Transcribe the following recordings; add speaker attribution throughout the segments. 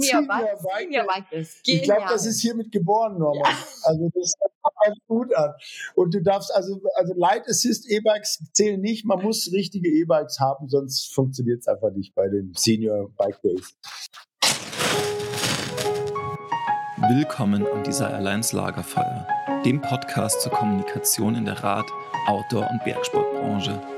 Speaker 1: Senior Bike, Senior
Speaker 2: Ich glaube, das ist hiermit geboren, Norman. Ja. Also das fängt gut an. Und du darfst also, also Light Assist E-Bikes zählen nicht. Man muss richtige E-Bikes haben, sonst funktioniert es einfach nicht bei den Senior Bike Days.
Speaker 3: Willkommen am Desire Alliance Lagerfeuer, dem Podcast zur Kommunikation in der Rad-, Outdoor- und Bergsportbranche.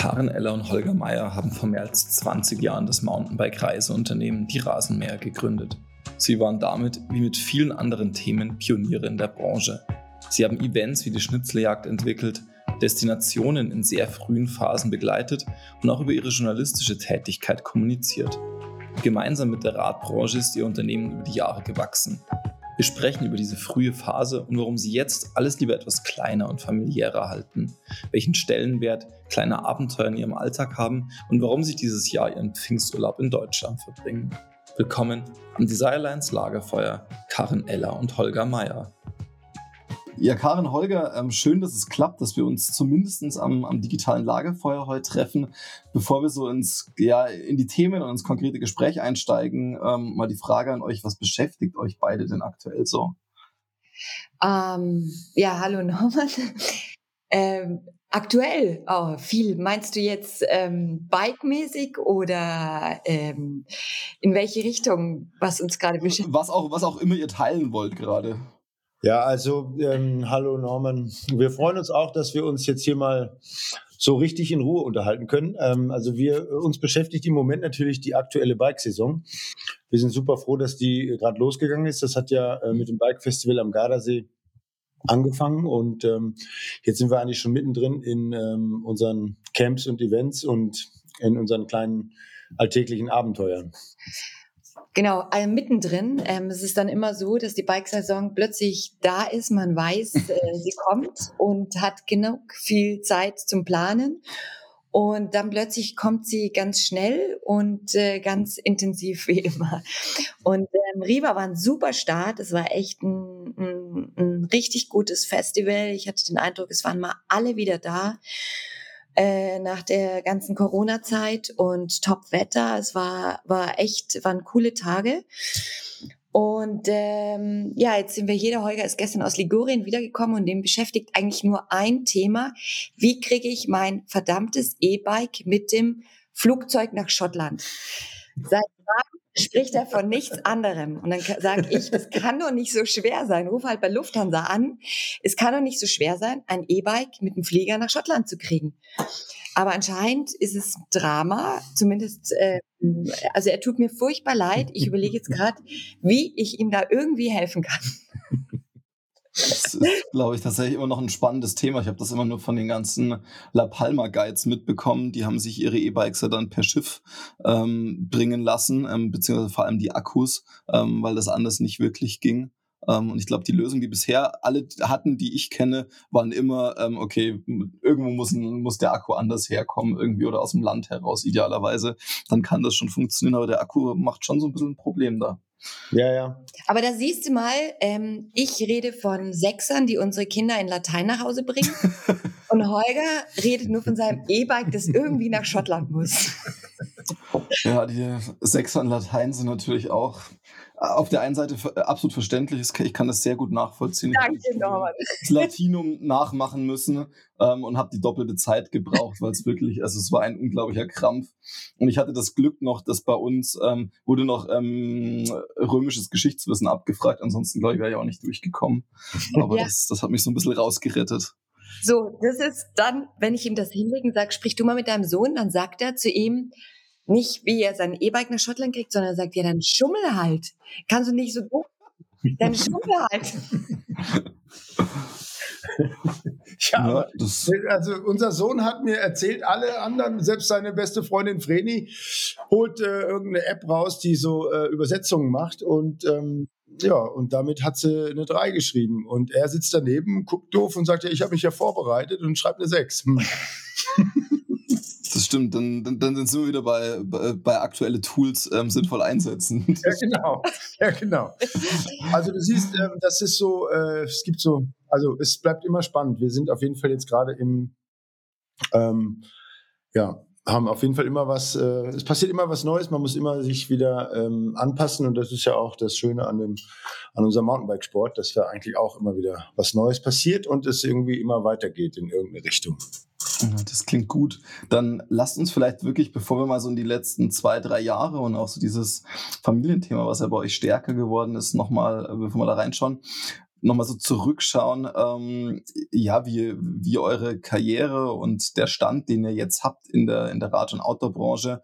Speaker 3: Karen Eller und Holger Meyer haben vor mehr als 20 Jahren das Mountainbike-Reiseunternehmen Die Rasenmäher gegründet. Sie waren damit, wie mit vielen anderen Themen, Pioniere in der Branche. Sie haben Events wie die Schnitzeljagd entwickelt, Destinationen in sehr frühen Phasen begleitet und auch über ihre journalistische Tätigkeit kommuniziert. Gemeinsam mit der Radbranche ist ihr Unternehmen über die Jahre gewachsen. Wir sprechen über diese frühe Phase und warum sie jetzt alles lieber etwas kleiner und familiärer halten, welchen Stellenwert kleine Abenteuer in ihrem Alltag haben und warum sie dieses Jahr ihren Pfingsturlaub in Deutschland verbringen. Willkommen am Desirelines Lagerfeuer, Karin Eller und Holger Meyer. Ja, Karin Holger, ähm, schön, dass es klappt, dass wir uns zumindest am, am, digitalen Lagerfeuer heute treffen. Bevor wir so ins, ja, in die Themen und ins konkrete Gespräch einsteigen, ähm, mal die Frage an euch, was beschäftigt euch beide denn aktuell so?
Speaker 1: Ähm, ja, hallo Norman. ähm, aktuell, oh, viel. Meinst du jetzt ähm, bike-mäßig oder in welche Richtung, was uns gerade beschäftigt?
Speaker 3: Was auch, was auch immer ihr teilen wollt gerade.
Speaker 2: Ja, also ähm, hallo Norman. Wir freuen uns auch, dass wir uns jetzt hier mal so richtig in Ruhe unterhalten können. Ähm, also wir uns beschäftigt im Moment natürlich die aktuelle Bike-Saison. Wir sind super froh, dass die gerade losgegangen ist. Das hat ja äh, mit dem Bike-Festival am Gardasee angefangen und ähm, jetzt sind wir eigentlich schon mittendrin in ähm, unseren Camps und Events und in unseren kleinen alltäglichen Abenteuern.
Speaker 1: Genau, also mittendrin. Ähm, es ist dann immer so, dass die Bike-Saison plötzlich da ist, man weiß, äh, sie kommt und hat genug viel Zeit zum Planen. Und dann plötzlich kommt sie ganz schnell und äh, ganz intensiv wie immer. Und ähm, Riva war ein super Start. Es war echt ein, ein, ein richtig gutes Festival. Ich hatte den Eindruck, es waren mal alle wieder da äh, nach der ganzen Corona-Zeit und Top-Wetter. Es war, war echt, waren coole Tage. Und ähm, ja, jetzt sind wir hier. Der Holger ist gestern aus Ligurien wiedergekommen und dem beschäftigt eigentlich nur ein Thema. Wie kriege ich mein verdammtes E-Bike mit dem Flugzeug nach Schottland? Seit spricht er von nichts anderem. Und dann sage ich, es kann doch nicht so schwer sein. Ruf halt bei Lufthansa an. Es kann doch nicht so schwer sein, ein E-Bike mit dem Flieger nach Schottland zu kriegen. Aber anscheinend ist es Drama, zumindest, äh, also er tut mir furchtbar leid. Ich überlege jetzt gerade, wie ich ihm da irgendwie helfen kann.
Speaker 3: Das ist, glaube ich, tatsächlich immer noch ein spannendes Thema. Ich habe das immer nur von den ganzen La Palma Guides mitbekommen. Die haben sich ihre E-Bikes ja dann per Schiff ähm, bringen lassen, ähm, beziehungsweise vor allem die Akkus, ähm, weil das anders nicht wirklich ging. Ähm, und ich glaube, die Lösung, die bisher alle hatten, die ich kenne, waren immer, ähm, okay, irgendwo muss, muss der Akku anders herkommen, irgendwie oder aus dem Land heraus, idealerweise. Dann kann das schon funktionieren, aber der Akku macht schon so ein bisschen ein Problem da.
Speaker 2: Ja, ja.
Speaker 1: Aber da siehst du mal, ähm, ich rede von Sechsern, die unsere Kinder in Latein nach Hause bringen. und Holger redet nur von seinem E-Bike, das irgendwie nach Schottland muss.
Speaker 3: ja, die Sechser in Latein sind natürlich auch auf der einen Seite äh, absolut verständlich Ich kann das sehr gut nachvollziehen.
Speaker 1: Danke, Norman.
Speaker 3: Das Latinum nachmachen müssen ähm, und habe die doppelte Zeit gebraucht, weil es wirklich, also es war ein unglaublicher Krampf. Und ich hatte das Glück noch, dass bei uns ähm, wurde noch ähm, römisches Geschichtswissen abgefragt. Ansonsten, glaube ich, wäre ich auch nicht durchgekommen. Aber ja. das, das hat mich so ein bisschen rausgerettet.
Speaker 1: So, das ist dann, wenn ich ihm das hinlegen sage, sprich du mal mit deinem Sohn, dann sagt er zu ihm, nicht, wie er sein E-Bike nach Schottland kriegt, sondern er sagt, ja, dann schummel halt. Kannst du nicht so doof, dann schummel halt.
Speaker 2: ja, also unser Sohn hat mir erzählt, alle anderen, selbst seine beste Freundin Vreni, holt äh, irgendeine App raus, die so äh, Übersetzungen macht und ähm, ja, und damit hat sie eine 3 geschrieben. Und er sitzt daneben, guckt doof und sagt, ja, ich habe mich ja vorbereitet und schreibt eine 6.
Speaker 3: Stimmt, dann, dann, dann sind wir wieder bei, bei, bei aktuelle Tools ähm, sinnvoll einsetzen.
Speaker 2: Ja, genau. Ja, genau. Also du siehst, ähm, das ist so, äh, es gibt so, also es bleibt immer spannend. Wir sind auf jeden Fall jetzt gerade im, ähm, ja, haben auf jeden Fall immer was, äh, es passiert immer was Neues, man muss immer sich wieder ähm, anpassen und das ist ja auch das Schöne an dem, an unserem Mountainbikesport, dass da eigentlich auch immer wieder was Neues passiert und es irgendwie immer weitergeht in irgendeine Richtung.
Speaker 3: Das klingt gut. Dann lasst uns vielleicht wirklich, bevor wir mal so in die letzten zwei, drei Jahre und auch so dieses Familienthema, was ja bei euch stärker geworden ist, nochmal, bevor wir da reinschauen, nochmal so zurückschauen, ähm, ja, wie, wie eure Karriere und der Stand, den ihr jetzt habt in der, in der Rad- und Outdoor-Branche,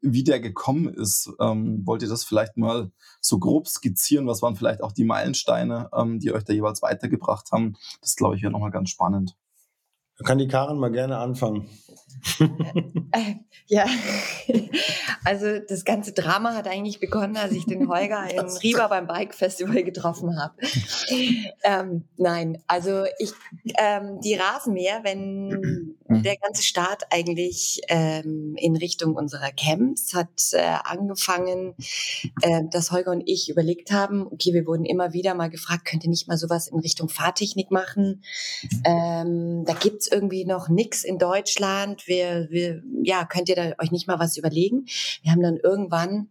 Speaker 3: wie der gekommen ist. Ähm, wollt ihr das vielleicht mal so grob skizzieren? Was waren vielleicht auch die Meilensteine, ähm, die euch da jeweils weitergebracht haben? Das glaube ich wäre nochmal ganz spannend.
Speaker 2: Da kann die Karin mal gerne anfangen.
Speaker 1: Äh, ja, also das ganze Drama hat eigentlich begonnen, als ich den Holger in Riva beim Bike Festival getroffen habe. Ähm, nein, also ich, ähm, die Rasenmäher, wenn mhm. der ganze Start eigentlich ähm, in Richtung unserer Camps hat äh, angefangen, äh, dass Holger und ich überlegt haben, okay, wir wurden immer wieder mal gefragt, könnt ihr nicht mal sowas in Richtung Fahrtechnik machen? Mhm. Ähm, da gibt's irgendwie noch nix in Deutschland. Wir, wir, ja, könnt ihr da euch nicht mal was überlegen? Wir haben dann irgendwann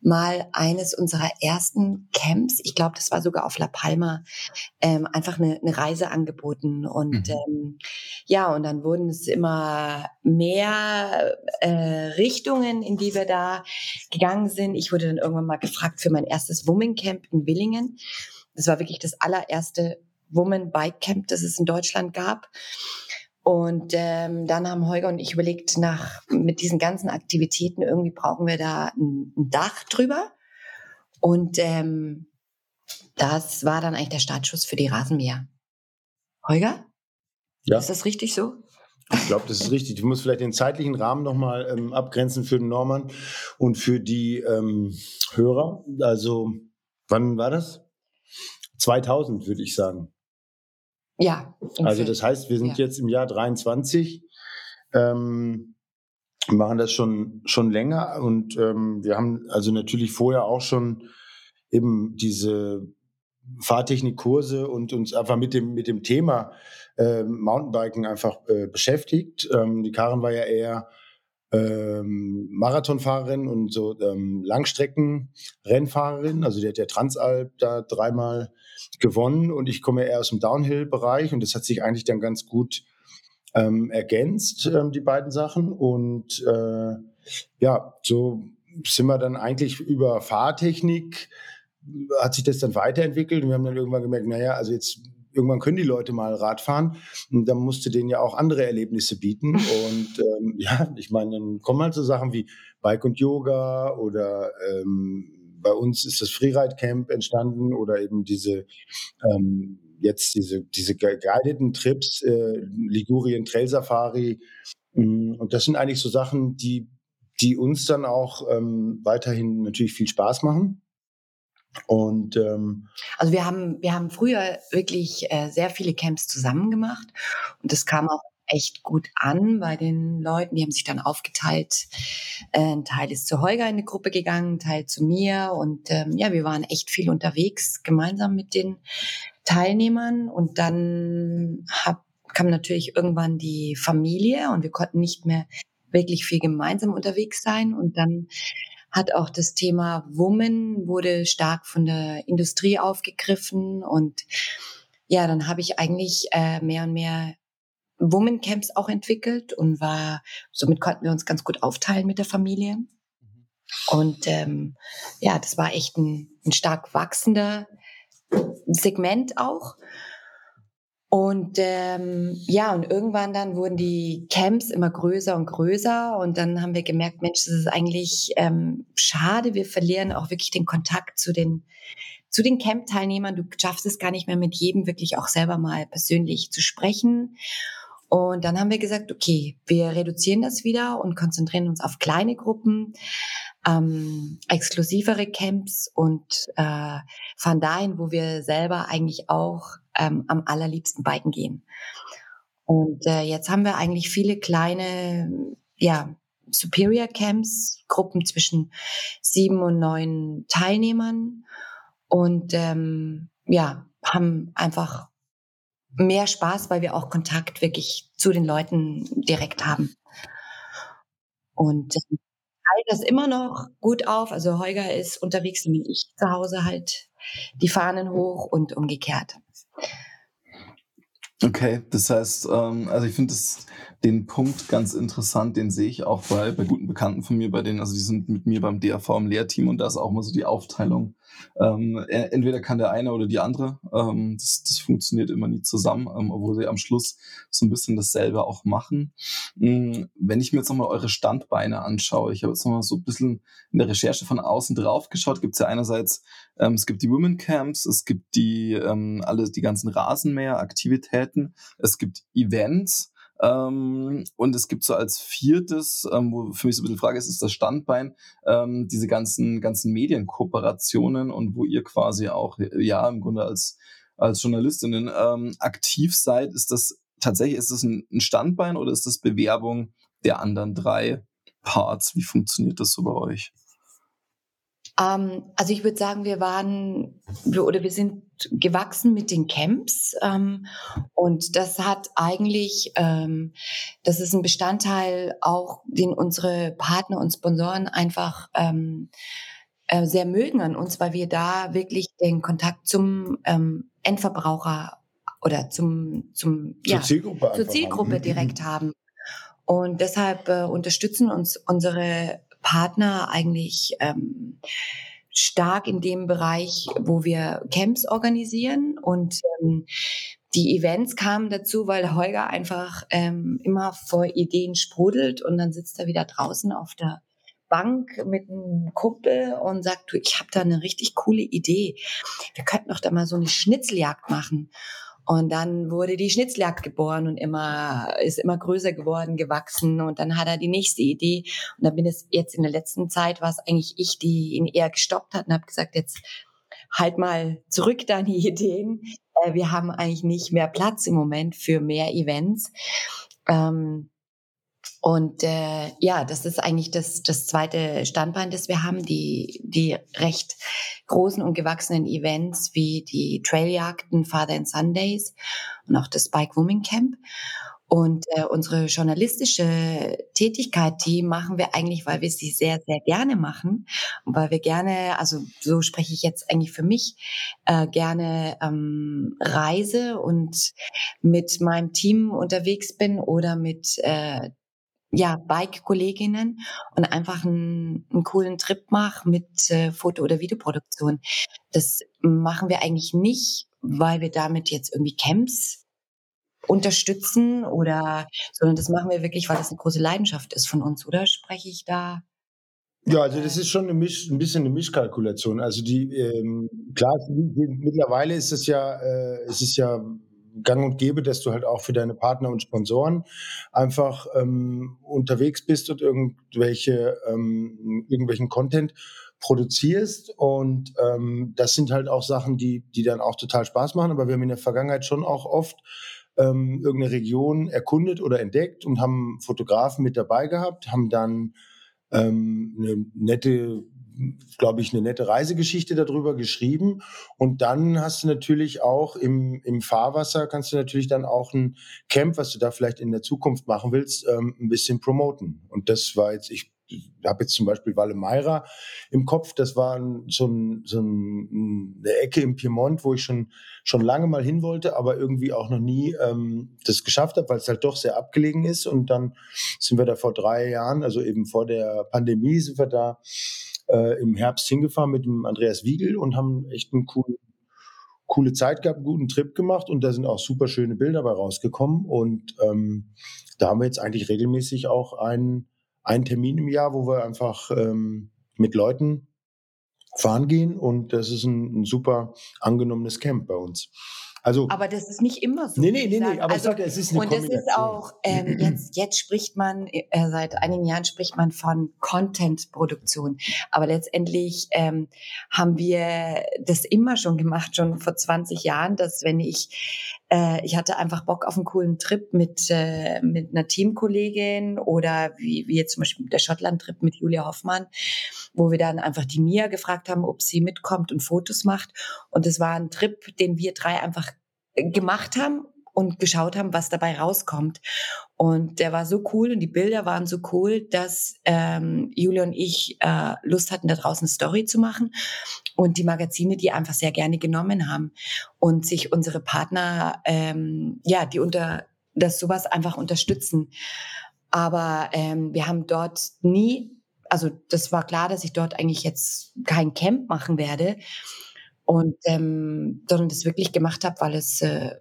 Speaker 1: mal eines unserer ersten Camps, ich glaube, das war sogar auf La Palma, ähm, einfach eine, eine Reise angeboten. Und mhm. ähm, ja, und dann wurden es immer mehr äh, Richtungen, in die wir da gegangen sind. Ich wurde dann irgendwann mal gefragt für mein erstes Woman Camp in Willingen. Das war wirklich das allererste Woman Bike Camp, das es in Deutschland gab. Und ähm, dann haben Holger und ich überlegt, nach mit diesen ganzen Aktivitäten irgendwie brauchen wir da ein, ein Dach drüber. Und ähm, das war dann eigentlich der Startschuss für die Rasenmäher. Holger? Ja. Ist das richtig so?
Speaker 2: Ich glaube, das ist richtig. Du musst vielleicht den zeitlichen Rahmen nochmal ähm, abgrenzen für den Norman und für die ähm, Hörer. Also, wann war das? 2000, würde ich sagen.
Speaker 1: Ja.
Speaker 2: Also das heißt, wir sind ja. jetzt im Jahr 23, ähm, machen das schon schon länger und ähm, wir haben also natürlich vorher auch schon eben diese Fahrtechnikkurse und uns einfach mit dem mit dem Thema äh, Mountainbiken einfach äh, beschäftigt. Ähm, die Karin war ja eher ähm, Marathonfahrerin und so ähm, Langstreckenrennfahrerin. Also die hat ja Transalp da dreimal gewonnen und ich komme eher aus dem Downhill-Bereich und das hat sich eigentlich dann ganz gut ähm, ergänzt, ähm, die beiden Sachen. Und äh, ja, so sind wir dann eigentlich über Fahrtechnik, hat sich das dann weiterentwickelt und wir haben dann irgendwann gemerkt, naja, also jetzt irgendwann können die Leute mal Rad fahren. Und dann musste denen ja auch andere Erlebnisse bieten. Und ähm, ja, ich meine, dann kommen halt so Sachen wie Bike und Yoga oder ähm, bei uns ist das Freeride Camp entstanden oder eben diese ähm, jetzt diese diese guideden Trips, äh, Ligurien Trail Safari. Mm, und das sind eigentlich so Sachen, die die uns dann auch ähm, weiterhin natürlich viel Spaß machen. Und ähm,
Speaker 1: also wir haben wir haben früher wirklich äh, sehr viele Camps zusammen gemacht und das kam auch echt gut an bei den Leuten. Die haben sich dann aufgeteilt. Äh, ein Teil ist zu Holger in eine Gruppe gegangen, ein Teil zu mir und ähm, ja, wir waren echt viel unterwegs gemeinsam mit den Teilnehmern und dann hab, kam natürlich irgendwann die Familie und wir konnten nicht mehr wirklich viel gemeinsam unterwegs sein und dann hat auch das Thema Woman wurde stark von der Industrie aufgegriffen und ja, dann habe ich eigentlich äh, mehr und mehr Woman Camps auch entwickelt und war, somit konnten wir uns ganz gut aufteilen mit der Familie. Und ähm, ja, das war echt ein, ein stark wachsender Segment auch. Und ähm, ja, und irgendwann dann wurden die Camps immer größer und größer. Und dann haben wir gemerkt, Mensch, das ist eigentlich ähm, schade. Wir verlieren auch wirklich den Kontakt zu den, zu den Camp-Teilnehmern. Du schaffst es gar nicht mehr mit jedem wirklich auch selber mal persönlich zu sprechen. Und dann haben wir gesagt, okay, wir reduzieren das wieder und konzentrieren uns auf kleine Gruppen, ähm, exklusivere Camps und äh, fahren dahin, wo wir selber eigentlich auch ähm, am allerliebsten biken gehen. Und äh, jetzt haben wir eigentlich viele kleine, ja, Superior Camps, Gruppen zwischen sieben und neun Teilnehmern und ähm, ja, haben einfach mehr Spaß, weil wir auch Kontakt wirklich zu den Leuten direkt haben. Und äh, halte das immer noch gut auf. Also Holger ist unterwegs wie ich zu Hause halt die Fahnen hoch und umgekehrt.
Speaker 3: Okay, das heißt, ähm, also ich finde den Punkt ganz interessant, den sehe ich auch bei, bei guten Bekannten von mir, bei denen, also die sind mit mir beim DAV im Lehrteam und da ist auch mal so die Aufteilung. Ähm, e, entweder kann der eine oder die andere. Ähm, das, das funktioniert immer nie zusammen, ähm, obwohl sie am Schluss so ein bisschen dasselbe auch machen. Ähm, wenn ich mir jetzt nochmal eure Standbeine anschaue, ich habe jetzt nochmal so ein bisschen in der Recherche von außen drauf geschaut, gibt es ja einerseits ähm, es gibt die Women Camps, es gibt die ähm, alle die ganzen Rasenmäher-Aktivitäten, es gibt Events. Ähm, und es gibt so als viertes, ähm, wo für mich so ein bisschen Frage ist, ist das Standbein, ähm, diese ganzen, ganzen Medienkooperationen und wo ihr quasi auch, ja, im Grunde als, als Journalistinnen ähm, aktiv seid. Ist das tatsächlich, ist das ein, ein Standbein oder ist das Bewerbung der anderen drei Parts? Wie funktioniert das so bei euch?
Speaker 1: Ähm, also ich würde sagen, wir waren wir, oder wir sind gewachsen mit den Camps ähm, und das hat eigentlich, ähm, das ist ein Bestandteil auch, den unsere Partner und Sponsoren einfach ähm, äh, sehr mögen an uns, weil wir da wirklich den Kontakt zum ähm, Endverbraucher oder zum, zum
Speaker 2: zur ja, Zielgruppe,
Speaker 1: zur Zielgruppe haben. direkt haben. Und deshalb äh, unterstützen uns unsere Partner eigentlich ähm, stark in dem Bereich, wo wir Camps organisieren und ähm, die Events kamen dazu, weil Holger einfach ähm, immer vor Ideen sprudelt und dann sitzt er wieder draußen auf der Bank mit einem Kumpel und sagt, du, ich habe da eine richtig coole Idee. Wir könnten doch da mal so eine Schnitzeljagd machen. Und dann wurde die Schnitzeljagd geboren und immer, ist immer größer geworden, gewachsen. Und dann hat er die nächste Idee. Und dann bin es jetzt in der letzten Zeit, war es eigentlich ich, die ihn eher gestoppt hat und habe gesagt, jetzt halt mal zurück deine Ideen. Äh, wir haben eigentlich nicht mehr Platz im Moment für mehr Events. Ähm, und äh, ja, das ist eigentlich das, das zweite Standbein, das wir haben, die, die recht großen und gewachsenen Events wie die Trailjagden Father and Sundays und auch das Bike Woman Camp. Und äh, unsere journalistische Tätigkeit, die machen wir eigentlich, weil wir sie sehr, sehr gerne machen und weil wir gerne, also so spreche ich jetzt eigentlich für mich, äh, gerne ähm, reise und mit meinem Team unterwegs bin oder mit äh, ja, Bike-Kolleginnen und einfach einen, einen coolen Trip mache mit äh, Foto- oder Videoproduktion. Das machen wir eigentlich nicht, weil wir damit jetzt irgendwie Camps unterstützen oder, sondern das machen wir wirklich, weil das eine große Leidenschaft ist von uns, oder spreche ich da?
Speaker 2: Ja, also das ist schon Misch, ein bisschen eine Mischkalkulation. Also die ähm, klar, mittlerweile ist es ja, äh, ist ja gang und gäbe, dass du halt auch für deine Partner und Sponsoren einfach ähm, unterwegs bist und irgendwelche, ähm, irgendwelchen Content produzierst. Und ähm, das sind halt auch Sachen, die, die dann auch total Spaß machen. Aber wir haben in der Vergangenheit schon auch oft ähm, irgendeine Region erkundet oder entdeckt und haben Fotografen mit dabei gehabt, haben dann ähm, eine nette glaube ich, eine nette Reisegeschichte darüber geschrieben. Und dann hast du natürlich auch im, im Fahrwasser, kannst du natürlich dann auch ein Camp, was du da vielleicht in der Zukunft machen willst, ähm, ein bisschen promoten. Und das war jetzt, ich habe jetzt zum Beispiel Valle Meira im Kopf. Das war so, ein, so ein, eine Ecke im Piemont, wo ich schon, schon lange mal hin wollte, aber irgendwie auch noch nie ähm, das geschafft habe, weil es halt doch sehr abgelegen ist. Und dann sind wir da vor drei Jahren, also eben vor der Pandemie, sind wir da äh, im Herbst hingefahren mit dem Andreas Wiegel und haben echt eine coole, coole Zeit gehabt, einen guten Trip gemacht und da sind auch super schöne Bilder bei rausgekommen. Und ähm, da haben wir jetzt eigentlich regelmäßig auch einen, einen Termin im Jahr, wo wir einfach ähm, mit Leuten fahren gehen und das ist ein, ein super angenommenes Camp bei uns. Also,
Speaker 1: aber das ist nicht immer so.
Speaker 2: Nee, nee, nee, nee, aber
Speaker 1: also,
Speaker 2: ich sage, es ist eine
Speaker 1: Und das ist auch, ähm, jetzt, jetzt spricht man, äh, seit einigen Jahren spricht man von Content-Produktion. Aber letztendlich ähm, haben wir das immer schon gemacht, schon vor 20 Jahren, dass wenn ich, äh, ich hatte einfach Bock auf einen coolen Trip mit, äh, mit einer Teamkollegin oder wie, wie jetzt zum Beispiel der Schottland-Trip mit Julia Hoffmann, wo wir dann einfach die Mia gefragt haben, ob sie mitkommt und Fotos macht. Und es war ein Trip, den wir drei einfach gemacht haben und geschaut haben, was dabei rauskommt. Und der war so cool und die Bilder waren so cool, dass ähm, Julia und ich äh, Lust hatten, da draußen eine Story zu machen und die Magazine, die einfach sehr gerne genommen haben und sich unsere Partner, ähm, ja, die unter das sowas einfach unterstützen. Aber ähm, wir haben dort nie, also das war klar, dass ich dort eigentlich jetzt kein Camp machen werde und ähm, sondern das wirklich gemacht habe, weil es äh,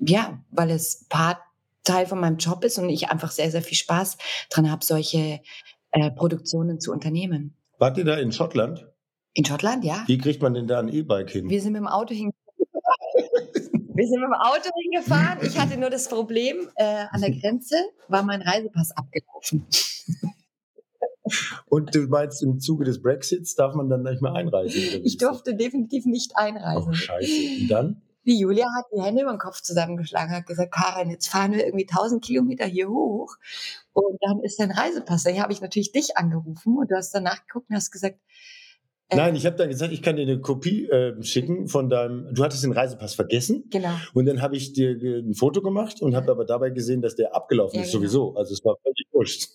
Speaker 1: ja, weil es Part Teil von meinem Job ist und ich einfach sehr sehr viel Spaß dran habe, solche äh, Produktionen zu unternehmen.
Speaker 2: Wart ihr da in Schottland?
Speaker 1: In Schottland, ja.
Speaker 2: Wie kriegt man denn da ein E-Bike hin?
Speaker 1: Wir sind mit dem Auto hin. Wir sind mit dem Auto hingefahren. Ich hatte nur das Problem, äh, an der Grenze war mein Reisepass abgelaufen.
Speaker 2: Und du meinst, im Zuge des Brexits darf man dann nicht mehr einreisen?
Speaker 1: Ich durfte definitiv nicht einreisen.
Speaker 2: Oh, scheiße. Und dann?
Speaker 1: Die Julia hat die Hände über den Kopf zusammengeschlagen, hat gesagt, Karin, jetzt fahren wir irgendwie 1000 Kilometer hier hoch und dann ist dein Reisepass. Dann habe ich natürlich dich angerufen und du hast danach geguckt und hast gesagt,
Speaker 2: Nein, ich habe dann gesagt, ich kann dir eine Kopie äh, schicken von deinem. Du hattest den Reisepass vergessen.
Speaker 1: genau.
Speaker 2: Und dann habe ich dir ge- ein Foto gemacht und habe aber dabei gesehen, dass der abgelaufen
Speaker 1: Ja,
Speaker 2: ist
Speaker 1: genau.
Speaker 2: sowieso. Also es war völlig wurscht.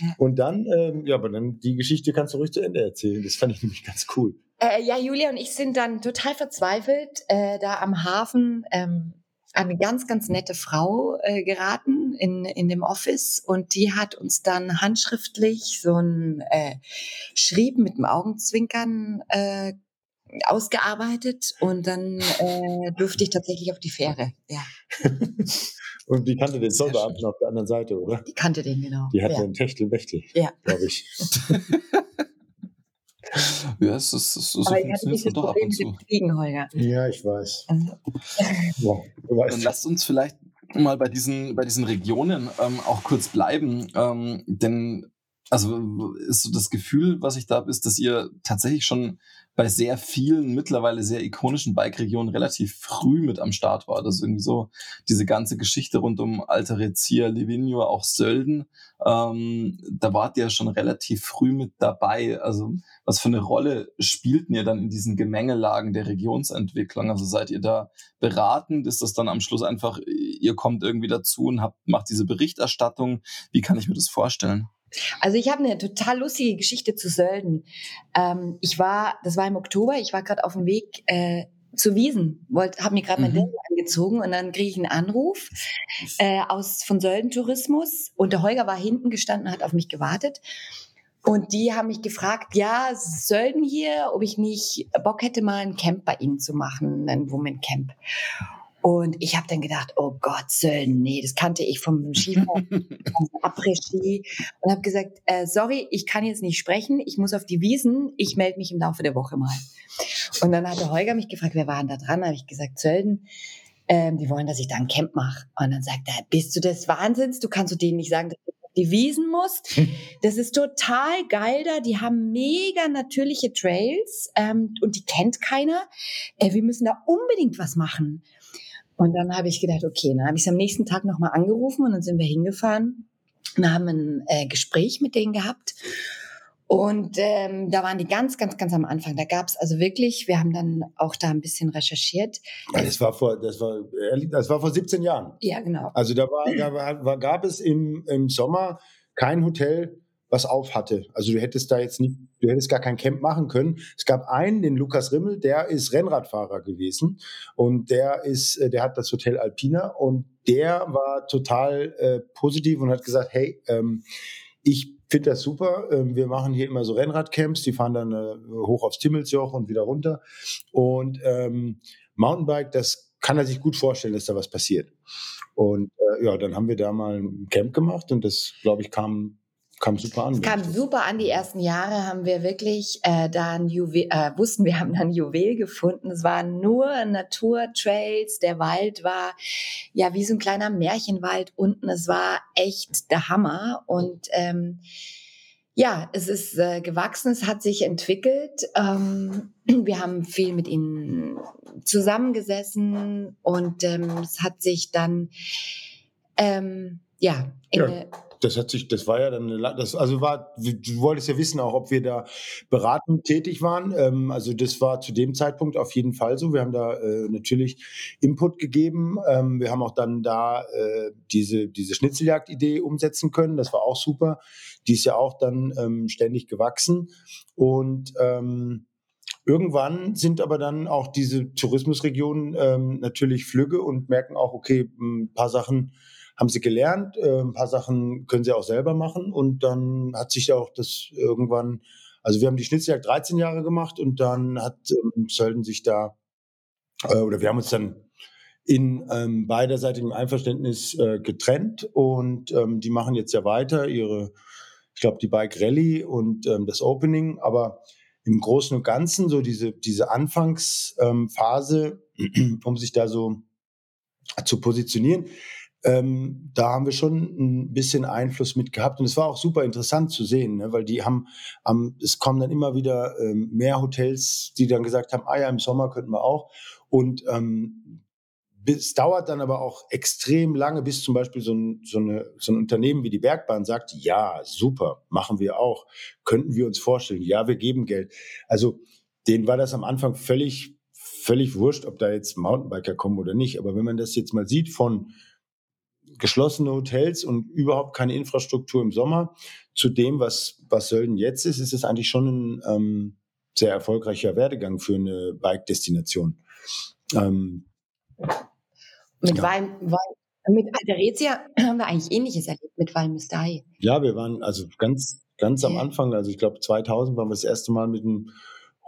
Speaker 1: Ja.
Speaker 2: Und dann, ähm, ja, aber dann die Geschichte kannst du ruhig zu Ende erzählen. Das fand ich nämlich ganz cool.
Speaker 1: Äh, ja, Julia und ich sind dann total verzweifelt äh, da am Hafen ähm, eine ganz, ganz nette Frau äh, geraten in, in dem Office und die hat uns dann handschriftlich so ein äh, Schrieb mit dem Augenzwinkern äh, ausgearbeitet und dann äh, durfte ich tatsächlich auf die Fähre. Ja,
Speaker 2: Und die kannte den Zollbeamten auf der anderen Seite, oder?
Speaker 1: die kannte den genau.
Speaker 2: Die hatte
Speaker 1: ja.
Speaker 2: einen Techtelmechtel,
Speaker 1: Ja.
Speaker 2: glaube ich.
Speaker 3: Ja, es ist, es, so
Speaker 1: Aber ich hatte
Speaker 3: funktioniert doch ab und zu.
Speaker 1: dem Fliegen, Holger.
Speaker 2: Ja, ich weiß.
Speaker 1: Also,
Speaker 2: Ja.
Speaker 3: Dann lasst uns vielleicht mal bei diesen, bei diesen Regionen ähm, auch kurz bleiben. Ähm, denn, also ist so das Gefühl, was ich da habe, ist, dass ihr tatsächlich schon bei sehr vielen mittlerweile sehr ikonischen Bike-Regionen relativ früh mit am Start wart. Also irgendwie so diese ganze Geschichte rund um Alta Rezia, Livigno, auch Sölden. Ähm, da wart ihr schon relativ früh mit dabei. Also was für eine Rolle spielten ihr dann in diesen Gemengelagen der Regionsentwicklung? Also seid ihr da beratend? Ist das dann am Schluss einfach, ihr kommt irgendwie dazu und habt, macht diese Berichterstattung? Wie kann ich mir das vorstellen?
Speaker 1: Also ich habe eine total lustige Geschichte zu Sölden. Ähm, ich war, das war im Oktober, ich war gerade auf dem Weg äh, zu Wiesen, habe mir gerade mein
Speaker 3: Mhm.
Speaker 1: Dirndl angezogen und dann kriege ich einen Anruf äh, aus von Sölden Tourismus und der Holger war hinten gestanden, hat auf mich gewartet. Und die haben mich gefragt, ja, Sölden hier, ob ich nicht Bock hätte, mal ein Camp bei ihnen zu machen, ein Woman Camp. Und ich habe dann gedacht, oh Gott, Sölden, nee, das kannte ich vom Skifahren, vom Après-Ski. Und habe gesagt, äh, sorry, ich kann jetzt nicht sprechen, ich muss auf die Wiesen, ich melde mich im Laufe der Woche mal. Und dann hat der Holger mich gefragt, wer war denn da dran? habe ich gesagt, Sölden, ähm, die wollen, dass ich da ein Camp mache. Und dann sagt er, bist du des Wahnsinns? Du kannst du denen nicht sagen, dass du auf die Wiesen musst. Das ist total geil da. Die haben mega natürliche Trails ähm, und die kennt keiner. Äh, wir müssen da unbedingt was machen. Und dann habe ich gedacht, okay, dann habe ich es am nächsten Tag nochmal angerufen und dann sind wir hingefahren und haben ein äh, Gespräch mit denen gehabt. Und ähm, da waren die ganz, ganz, ganz am Anfang. Da gab es also wirklich, wir haben dann auch da ein bisschen recherchiert.
Speaker 2: Das war vor, das war, das war vor 17 Jahren.
Speaker 1: Ja, genau.
Speaker 2: Also da war, da war, war gab es im, im Sommer kein Hotel, was auf hatte. Also du hättest da jetzt nicht, du hättest gar kein Camp machen können. Es gab einen, den Lukas Rimmel, der ist Rennradfahrer gewesen und der ist, äh, der hat das Hotel Alpina und der war total äh, positiv und hat gesagt, hey, ähm, ich finde das super. Ähm, wir machen hier immer so Rennradcamps, die fahren dann äh, hoch aufs Timmelsjoch und wieder runter. Und ähm, Mountainbike, das kann er sich gut vorstellen, dass da was passiert. Und äh, ja, dann haben wir da mal ein Camp gemacht und das, glaube ich, kam kam super an.
Speaker 1: Es kam super an. Die ersten Jahre haben wir wirklich äh, da ein Juwel, äh, wussten, wir haben da ein Juwel gefunden. Es waren nur Naturtrails. Der Wald war ja wie so ein kleiner Märchenwald unten. Es war echt der Hammer. Und ähm, ja, es ist äh, gewachsen, es hat sich entwickelt. Ähm, wir haben viel mit ihnen zusammengesessen und ähm, es hat sich dann ähm, ja,
Speaker 2: in ja das hat sich, das war ja dann, eine, das, also war, du wolltest ja wissen auch, ob wir da beratend tätig waren. Ähm, also das war zu dem Zeitpunkt auf jeden Fall so. Wir haben da äh, natürlich Input gegeben. Ähm, wir haben auch dann da äh, diese, diese Schnitzeljagd-Idee umsetzen können. Das war auch super. Die ist ja auch dann ähm, ständig gewachsen. Und ähm, Irgendwann sind aber dann auch diese Tourismusregionen ähm, natürlich flügge und merken auch, okay, ein paar Sachen haben sie gelernt, äh, ein paar Sachen können sie auch selber machen und dann hat sich auch das irgendwann, also wir haben die Schnitzeljagd 13 Jahre gemacht und dann hat ähm, Sölden sich da, äh, oder wir haben uns dann in ähm, beiderseitigem Einverständnis äh, getrennt und ähm, die machen jetzt ja weiter ihre, ich glaube, die Bike Rally und ähm, das Opening, aber im Großen und Ganzen so diese, diese Anfangsphase, ähm, um sich da so zu positionieren, ähm, da haben wir schon ein bisschen Einfluss mit gehabt. Und es war auch super interessant zu sehen, ne? weil die haben, ähm, es kommen dann immer wieder ähm, mehr Hotels, die dann gesagt haben, ah ja, im Sommer könnten wir auch. Und ähm, es dauert dann aber auch extrem lange, bis zum Beispiel so ein, so, eine, so ein Unternehmen wie die Bergbahn sagt, ja, super, machen wir auch. Könnten wir uns vorstellen, ja, wir geben Geld. Also denen war das am Anfang völlig, völlig wurscht, ob da jetzt Mountainbiker kommen oder nicht. Aber wenn man das jetzt mal sieht von geschlossene Hotels und überhaupt keine Infrastruktur im Sommer zu dem, was, was Sölden jetzt ist, ist es eigentlich schon ein ähm, sehr erfolgreicher Werdegang für eine Bike-Destination. Ähm,
Speaker 1: mit ja. Wein, Wein, mit Alteretia haben wir eigentlich Ähnliches erlebt mit Valmistei.
Speaker 2: Ja, wir waren also ganz, ganz am Anfang, also ich glaube 2000 waren wir das erste Mal mit dem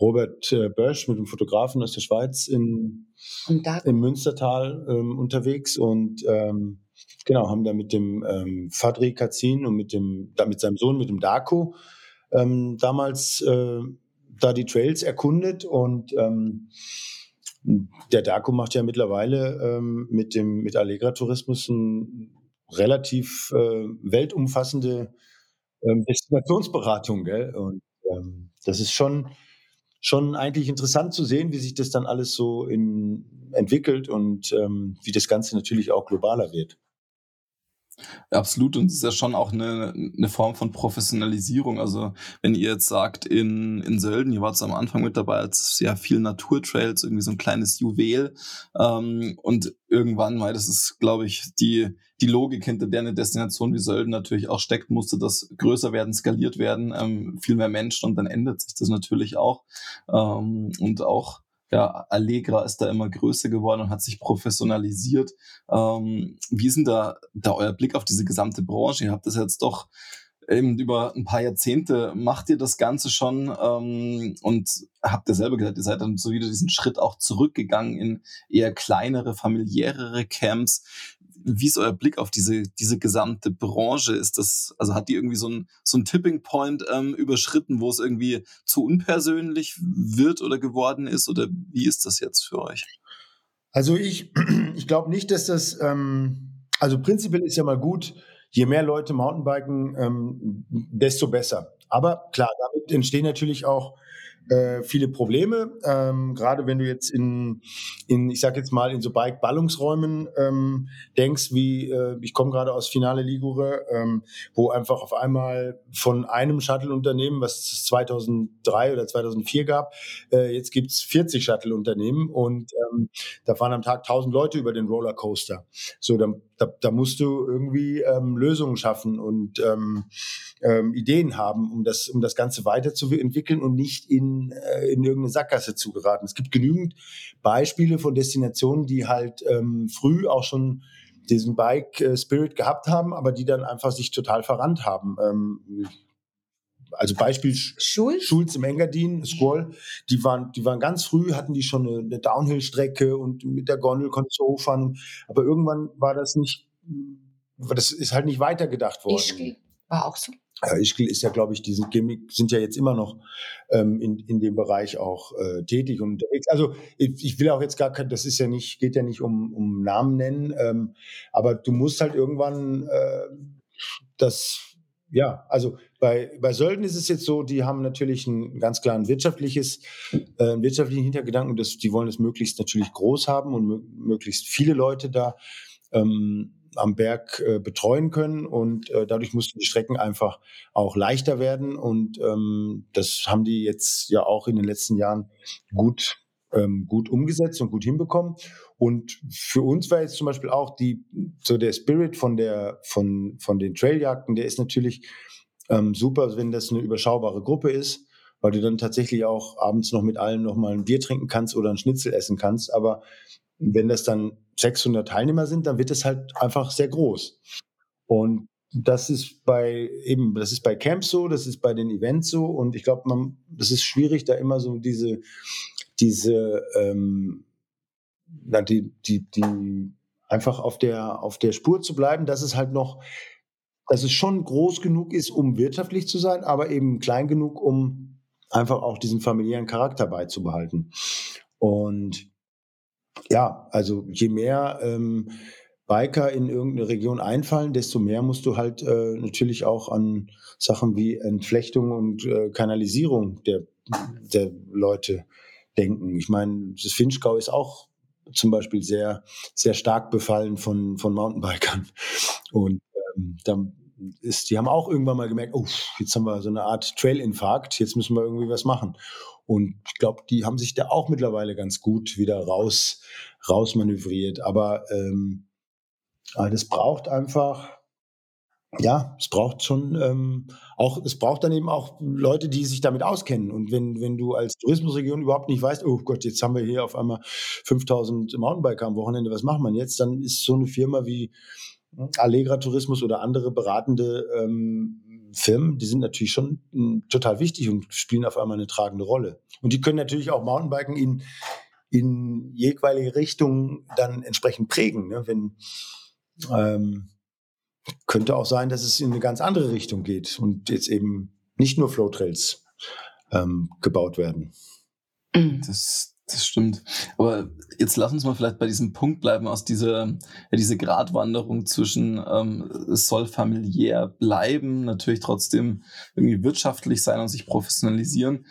Speaker 2: Robert äh, Bösch, mit dem Fotografen aus der Schweiz in, im Münstertal ähm, unterwegs und ähm, Genau, haben da mit dem ähm, Fadri Kazin und mit dem, da mit seinem Sohn, mit dem Darko, ähm, damals äh, da die Trails erkundet und ähm, der Darko macht ja mittlerweile ähm, mit dem mit Allegra Tourismus ein relativ äh, weltumfassende Destinationsberatung, gell? Und das ist schon schon eigentlich interessant zu sehen, wie sich das dann alles so in, entwickelt und ähm, wie das Ganze natürlich auch globaler wird.
Speaker 3: Absolut. Und es ist ja schon auch eine, eine Form von Professionalisierung. Also wenn ihr jetzt sagt, in, in Sölden, ihr wart am Anfang mit dabei als ja viel Naturtrails, irgendwie so ein kleines Juwel. Ähm, und irgendwann weil das ist, glaube ich, die, die Logik, hinter der eine Destination wie Sölden natürlich auch steckt, musste das größer werden, skaliert werden, ähm, viel mehr Menschen und dann ändert sich das natürlich auch. Ähm, und auch ja, Allegra ist da immer größer geworden und hat sich professionalisiert. Ähm, wie ist denn da, da euer Blick auf diese gesamte Branche? Ihr habt das jetzt doch eben über ein paar Jahrzehnte macht ihr das Ganze schon ähm, und habt ihr selber gesagt, ihr seid dann so wieder diesen Schritt auch zurückgegangen in eher kleinere, familiärere Camps wie ist euer Blick auf diese, diese gesamte Branche? Ist das, also hat die irgendwie so ein, so ein Tipping Point ähm, überschritten, wo es irgendwie zu unpersönlich wird oder geworden ist? Oder wie ist das jetzt für euch?
Speaker 2: Also ich, ich glaube nicht, dass das, ähm, also prinzipiell ist ja mal gut, je mehr Leute Mountainbiken, ähm, desto besser. Aber klar, damit entstehen natürlich auch äh, viele Probleme. Ähm, Gerade wenn du jetzt in, in ich sag jetzt mal, in so Bike-Ballungsräumen ähm, denkst, wie äh, ich komme gerade aus Finale Ligure, ähm, wo einfach auf einmal von einem Shuttle-Unternehmen, was es 2003 oder 2004 gab, äh, jetzt gibt's 40 Shuttle-Unternehmen und ähm, da fahren am Tag 1000 Leute über den Rollercoaster. So, dann da, da musst du irgendwie ähm, Lösungen schaffen und ähm, ähm, Ideen haben, um das, um das Ganze weiterzuentwickeln und nicht in, äh, in irgendeine Sackgasse zu geraten. Es gibt genügend Beispiele von Destinationen, die halt ähm, früh auch schon diesen Bike äh, gehabt haben, aber die dann einfach sich total verrannt haben. Also Beispiel Schulz, Schulz im Engadin, Squall, die waren, die waren ganz früh, hatten die schon eine, eine Downhill-Strecke und mit der Gondel konntest du hochfahren. Aber irgendwann war das nicht, das ist halt nicht weitergedacht worden.
Speaker 1: Ich war auch so.
Speaker 2: Herr Ischgl ist ja, glaube ich, diese Gimmick sind ja jetzt immer noch ähm, in, in dem Bereich auch äh, tätig und unterwegs. Also ich, ich will auch jetzt gar kein, das ist ja nicht, geht ja nicht um, um Namen nennen, ähm, aber du musst halt irgendwann äh, das ja, also bei, bei Sölden ist es jetzt so, die haben natürlich ein ganz klaren wirtschaftliches, äh, wirtschaftlichen Hintergedanken. Das, die wollen es möglichst natürlich groß haben und möglichst viele Leute da ähm, am Berg äh, betreuen können und äh, dadurch mussten die Strecken einfach auch leichter werden und ähm, das haben die jetzt ja auch in den letzten Jahren gut ähm, gut umgesetzt und gut hinbekommen. Und für uns war jetzt zum Beispiel auch die, so der Spirit von der, von, von den Trailjagden, der ist natürlich ähm, super, wenn das eine überschaubare Gruppe ist, weil du dann tatsächlich auch abends noch mit allen noch mal ein Bier trinken kannst oder ein Schnitzel essen kannst. Aber wenn das dann 600 Teilnehmer sind, dann wird es halt einfach sehr groß. Und das ist bei eben, das ist bei Camps so, das ist bei den Events so und ich glaube, man, das ist schwierig, da immer so diese diese, ähm, die, die, die einfach auf der, auf der Spur zu bleiben, dass es halt noch, dass es schon groß genug ist, um wirtschaftlich zu sein, aber eben klein genug, um einfach auch diesen familiären Charakter beizubehalten. Und ja, also je mehr ähm, Biker in irgendeine Region einfallen, desto mehr musst du halt äh, natürlich auch an Sachen wie Entflechtung und äh, Kanalisierung der, der Leute denken. Ich meine, das Finchgau ist auch zum Beispiel sehr, sehr stark befallen von, von Mountainbikern. Und ähm, ist, die haben auch irgendwann mal gemerkt, oh, jetzt haben wir so eine Art Trail-Infarkt, jetzt müssen wir irgendwie was machen. Und ich glaube, die haben sich da auch mittlerweile ganz gut wieder raus, rausmanövriert. Aber ähm, das braucht einfach ja, es braucht schon ähm, auch, es braucht dann eben auch Leute, die sich damit auskennen. Und wenn, wenn du als Tourismusregion überhaupt nicht weißt, oh Gott, jetzt haben wir hier auf einmal 5000 Mountainbiker am Wochenende, was macht man jetzt? Dann ist so eine Firma wie Allegra Tourismus oder andere beratende ähm, Firmen, die sind natürlich schon m, hm, total wichtig und spielen auf einmal eine tragende Rolle. Und die können natürlich auch Mountainbiken in, in jeweilige Richtungen dann entsprechend prägen. Ne? Wenn, ähm, könnte auch sein, dass es in eine ganz andere Richtung geht und jetzt eben nicht nur Flowtrails ähm, gebaut werden.
Speaker 3: Mhm. Das, das stimmt. Aber jetzt lass uns mal vielleicht bei diesem Punkt bleiben, aus dieser, ja, diese Gratwanderung zwischen, ähm, es soll familiär bleiben, natürlich trotzdem irgendwie wirtschaftlich sein und sich professionalisieren.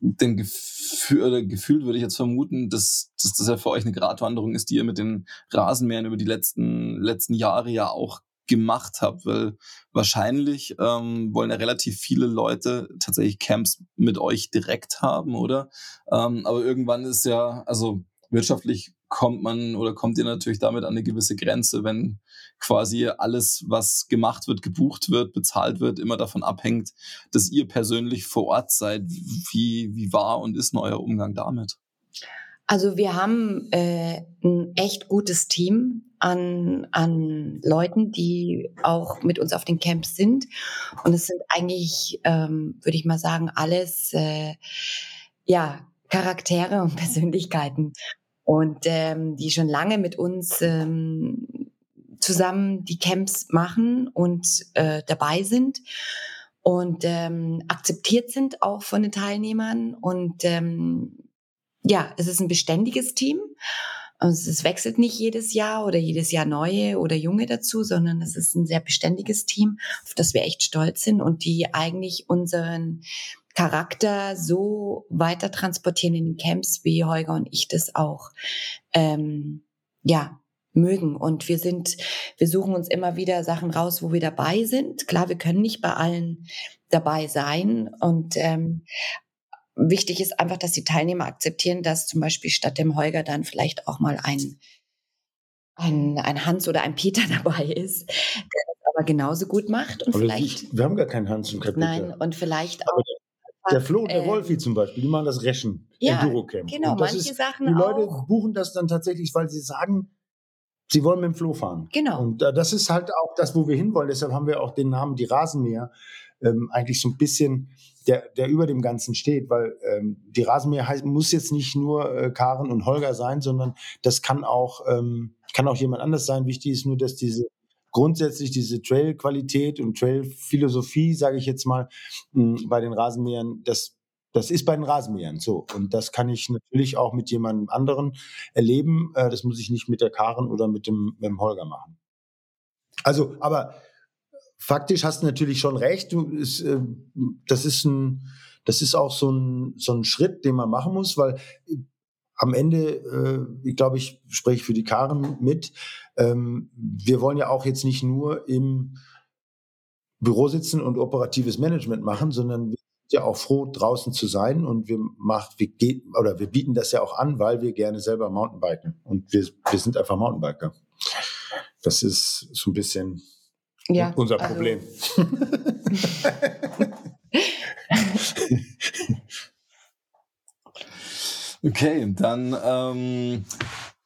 Speaker 3: Denn gefühl, gefühlt würde ich jetzt vermuten, dass, dass das ja für euch eine Gratwanderung ist, die ihr mit den Rasenmähern über die letzten, letzten Jahre ja auch gemacht habe, weil wahrscheinlich ähm, wollen ja relativ viele Leute tatsächlich Camps mit euch direkt haben, oder? Ähm, aber irgendwann ist ja, also wirtschaftlich kommt man oder kommt ihr natürlich damit an eine gewisse Grenze, wenn quasi alles, was gemacht wird, gebucht wird, bezahlt wird, immer davon abhängt, dass ihr persönlich vor Ort seid. Wie, wie war und ist euer Umgang damit?
Speaker 1: Also wir haben äh, ein echt gutes Team an, an Leuten, die auch mit uns auf den Camps sind. Und es sind eigentlich, ähm, würde ich mal sagen, alles äh, ja Charaktere und Persönlichkeiten und ähm, die schon lange mit uns ähm, zusammen die Camps machen und äh, dabei sind und ähm, akzeptiert sind auch von den Teilnehmern und ähm, ja, es ist ein beständiges Team. Also es wechselt nicht jedes Jahr oder jedes Jahr neue oder junge dazu, sondern es ist ein sehr beständiges Team, auf das wir echt stolz sind und die eigentlich unseren Charakter so weiter transportieren in den Camps, wie Holger und ich das auch ähm, ja mögen. Und wir sind, wir suchen uns immer wieder Sachen raus, wo wir dabei sind. Klar, wir können nicht bei allen dabei sein und ähm, wichtig ist einfach, dass die Teilnehmer akzeptieren, dass zum Beispiel statt dem Holger dann vielleicht auch mal ein, ein, ein Hans oder ein Peter dabei ist, der das aber genauso gut macht. Und
Speaker 2: aber
Speaker 1: vielleicht,
Speaker 2: wir haben gar keinen Hans und keinen Peter.
Speaker 1: Nein, und vielleicht auch.
Speaker 2: Der, der Flo und der äh, Wolfi zum Beispiel, die machen das Reschen,
Speaker 1: ja, Enduro-Camp. Genau, manche ist, Sachen
Speaker 2: Die Leute auch. buchen das dann tatsächlich, weil sie sagen, sie wollen mit dem Flo fahren.
Speaker 1: Genau.
Speaker 2: Und äh, das ist halt auch das, wo wir hinwollen. Deshalb haben wir auch den Namen die Rasenmäher ähm, eigentlich so ein bisschen der, der über dem Ganzen steht, weil ähm, die Rasenmäher heißt, muss jetzt nicht nur äh, Karen und Holger sein, sondern das kann auch, ähm, kann auch jemand anders sein. Wichtig ist nur, dass diese grundsätzlich diese Trail-Qualität und Trail-Philosophie, sage ich jetzt mal, bei den Rasenmähern, das, das ist bei den Rasenmähern so. Und das kann ich natürlich auch mit jemandem anderen erleben. Äh, das muss ich nicht mit der Karen oder mit dem, mit dem Holger machen. Also, aber faktisch hast du natürlich schon recht. Du, ist, äh, das ist ein, das ist auch so ein, so ein Schritt, den man machen muss, weil am Ende, äh, ich glaube, ich spreche für die Karen mit. Ähm, wir wollen ja auch jetzt nicht nur im Büro sitzen und operatives Management machen, sondern wir sind ja auch froh, draußen zu sein und wir macht, wir geht, oder wir bieten das ja auch an, weil wir gerne selber Mountainbiken und wir, wir sind einfach Mountainbiker. Das ist so ein bisschen ja, unser also Problem.
Speaker 3: Okay, dann ähm,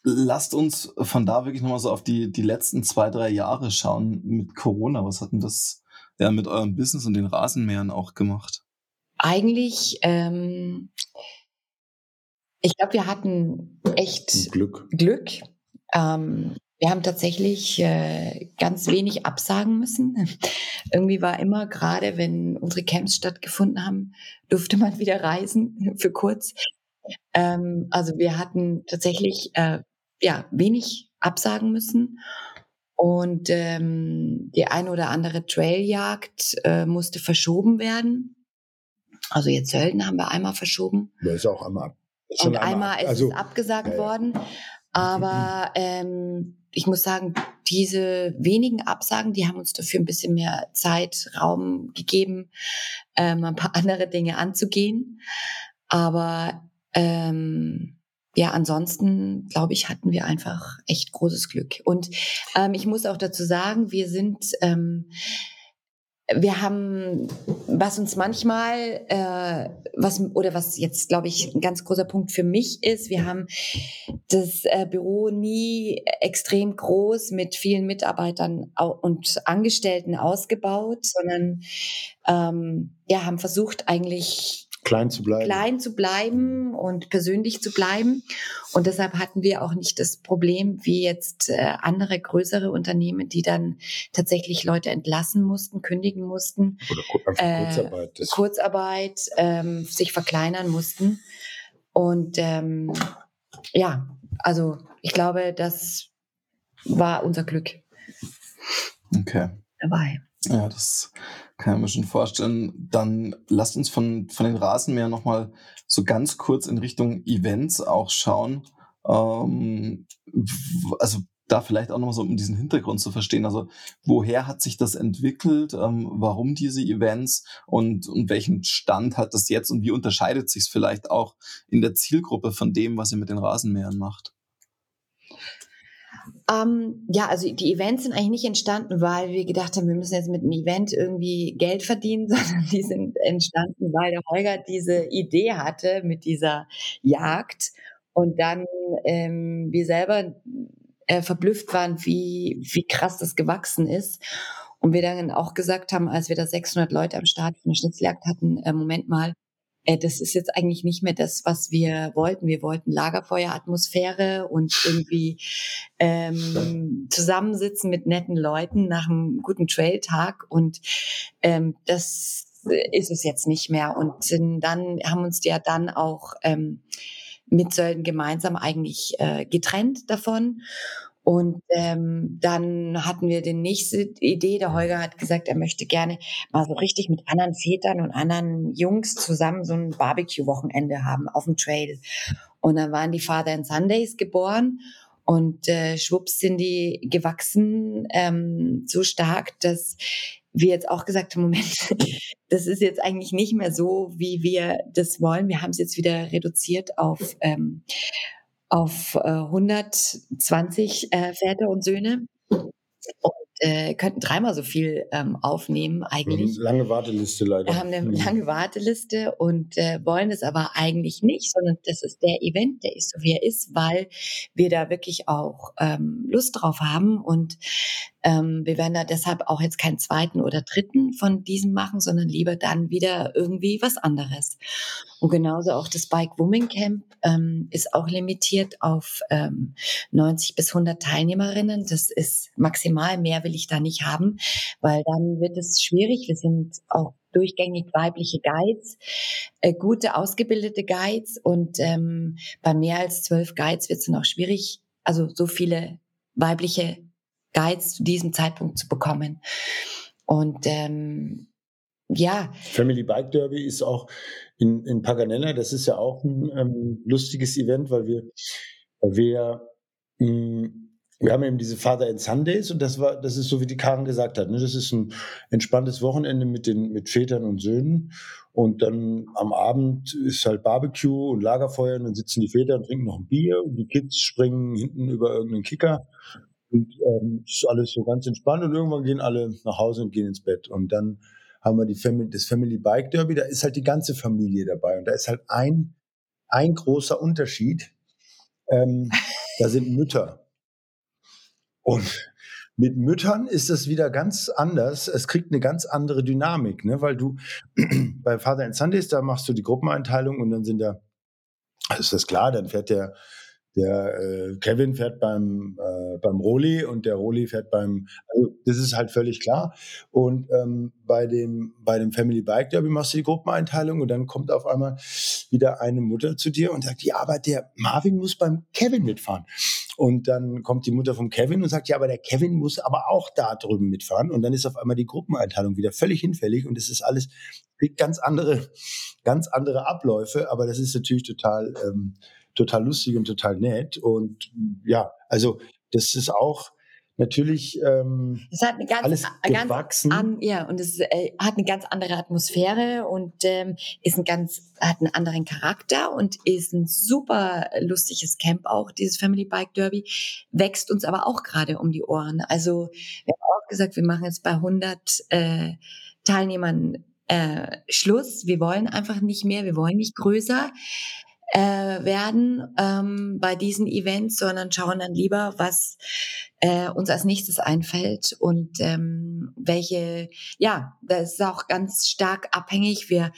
Speaker 3: lasst uns von da wirklich nochmal so auf die, die letzten zwei, drei Jahre schauen mit Corona. Was hat denn das ja mit eurem Business und den Rasenmähern auch gemacht?
Speaker 1: Eigentlich, ähm, ich glaube, wir hatten echt
Speaker 2: Glück.
Speaker 1: Glück. Ähm, wir haben tatsächlich äh, ganz wenig absagen müssen. Irgendwie war immer, gerade wenn unsere Camps stattgefunden haben, durfte man wieder reisen für kurz. Ähm, also wir hatten tatsächlich äh, ja wenig absagen müssen. Und ähm, die eine oder andere Trailjagd äh, musste verschoben werden. Also jetzt Sölden haben wir einmal verschoben.
Speaker 2: Da ist auch einmal.
Speaker 1: Ist und einmal, einmal ist also, es abgesagt ja, ja. worden. Aber ähm, ich muss sagen, diese wenigen Absagen, die haben uns dafür ein bisschen mehr Zeit, Raum gegeben, ähm, ein paar andere Dinge anzugehen. Aber ähm, ja, ansonsten glaube ich, hatten wir einfach echt großes Glück. Und ähm, ich muss auch dazu sagen, wir sind, ähm, wir haben, was uns manchmal, äh, was oder was jetzt glaube ich ein ganz großer Punkt für mich ist, wir haben das äh, Büro nie extrem groß mit vielen Mitarbeitern und Angestellten ausgebaut, sondern ähm, ja, haben versucht eigentlich
Speaker 2: klein zu bleiben.
Speaker 1: Klein zu bleiben und persönlich zu bleiben. Und deshalb hatten wir auch nicht das Problem wie jetzt äh, andere größere Unternehmen, die dann tatsächlich Leute entlassen mussten, kündigen mussten.
Speaker 2: Oder äh, Kurzarbeit.
Speaker 1: Kurzarbeit, ähm, sich verkleinern mussten. Und ähm, ja, also ich glaube, das war unser Glück.
Speaker 3: Okay.
Speaker 1: Dabei.
Speaker 3: Ja, das kann ich mir schon vorstellen. Dann lasst uns von, von den Rasenmähern nochmal so ganz kurz in Richtung Events auch schauen. Ähm, also da vielleicht auch nochmal so, um diesen Hintergrund zu verstehen. Also woher hat sich das entwickelt? Ähm, warum diese Events und, und welchen Stand hat das jetzt und wie unterscheidet sich es vielleicht auch in der Zielgruppe von dem, was ihr mit den Rasenmähern macht?
Speaker 1: Ähm, ja, also die Events sind eigentlich nicht entstanden, weil wir gedacht haben, wir müssen jetzt mit einem Event irgendwie Geld verdienen, sondern die sind entstanden, weil der Holger diese Idee hatte mit dieser Jagd und dann ähm, wir selber äh, verblüfft waren, wie, wie krass das gewachsen ist. Und wir dann auch gesagt haben, als wir da 600 Leute am Start von der Schnitzeljagd hatten, äh, Moment mal, äh, das ist jetzt eigentlich nicht mehr das, was wir wollten. Wir wollten Lagerfeueratmosphäre und irgendwie ähm, zusammensitzen mit netten Leuten nach einem guten Trailtag und ähm, das ist es jetzt nicht mehr. Und dann haben uns ja dann auch ähm, mit Sölden gemeinsam eigentlich äh, getrennt davon. Und ähm, dann hatten wir die nächste Idee. Der Holger hat gesagt, er möchte gerne mal so richtig mit anderen Vätern und anderen Jungs zusammen so ein Barbecue-Wochenende haben auf dem Trail. Und dann waren die Father and Sundays geboren und äh, schwupps sind die gewachsen ähm, so stark, dass wir jetzt auch gesagt haben, Moment, das ist jetzt eigentlich nicht mehr so, wie wir das wollen. Wir haben es jetzt wieder reduziert auf ähm, auf äh, 120 äh, Väter und Söhne und äh, könnten dreimal so viel ähm, aufnehmen eigentlich.
Speaker 2: Lange Warteliste leider.
Speaker 1: Wir haben eine mhm. lange Warteliste und äh, wollen es aber eigentlich nicht, sondern das ist der Event, der ist so wie er ist, weil wir da wirklich auch ähm, Lust drauf haben und ähm, wir werden da deshalb auch jetzt keinen zweiten oder dritten von diesem machen, sondern lieber dann wieder irgendwie was anderes. Und genauso auch das Bike Woman Camp ähm, ist auch limitiert auf ähm, 90 bis 100 Teilnehmerinnen. Das ist maximal. Mehr will will ich da nicht haben, weil dann wird es schwierig. Wir sind auch durchgängig weibliche Guides, äh, gute ausgebildete Guides und ähm, bei mehr als zwölf Guides wird es dann auch schwierig, also so viele weibliche Guides zu diesem Zeitpunkt zu bekommen. Und ähm, ja.
Speaker 2: Family Bike Derby ist auch in, in Paganella, das ist ja auch ein ähm, lustiges Event, weil wir, wir, mh, hm, wir haben eben diese Father and Sundays und das war, das ist so, wie die Karen gesagt hat. Ne? Das ist ein entspanntes Wochenende mit den mit Vätern und Söhnen. Und dann am Abend ist halt Barbecue und Lagerfeuer und dann sitzen die Väter und trinken noch ein Bier und die Kids springen hinten über irgendeinen Kicker. Und ähm, ist alles so ganz entspannt und irgendwann gehen alle nach Hause und gehen ins Bett. Und dann haben wir die Family, das Family Bike Derby, da ist halt die ganze Familie dabei. Und da ist halt ein, ein großer Unterschied. Ähm, da sind Mütter. Und mit Müttern ist das wieder ganz anders. Es kriegt eine ganz andere Dynamik, ne? weil du bei Father and Sundays, da machst du die Gruppeneinteilung und dann sind da, also ist das klar, dann fährt der der äh, Kevin fährt beim, äh, beim Roli und der Roli fährt beim, also das ist halt völlig klar. Und ähm, bei, dem, bei dem Family Bike Derby machst du die Gruppeneinteilung und dann kommt auf einmal wieder eine Mutter zu dir und sagt, ja, aber der Marvin muss beim Kevin mitfahren. Und dann kommt die Mutter vom Kevin und sagt, ja, aber der Kevin muss aber auch da drüben mitfahren. Und dann ist auf einmal die Gruppeneinteilung wieder völlig hinfällig und es ist alles ganz andere, ganz andere Abläufe. Aber das ist natürlich total, ähm, total lustig und total nett. Und ja, also das ist auch natürlich ähm,
Speaker 1: es hat eine ganz, alles gewachsen. Ganz an, ja, und es äh, hat eine ganz andere Atmosphäre und ähm, ist ein ganz, hat einen anderen Charakter und ist ein super lustiges Camp auch, dieses Family Bike Derby, wächst uns aber auch gerade um die Ohren. Also wir haben auch gesagt, wir machen jetzt bei 100 äh, Teilnehmern äh, Schluss. Wir wollen einfach nicht mehr, wir wollen nicht größer äh, werden ähm, bei diesen Events, sondern schauen dann lieber, was äh, uns als nächstes einfällt und ähm, welche, ja, das ist auch ganz stark abhängig. Wir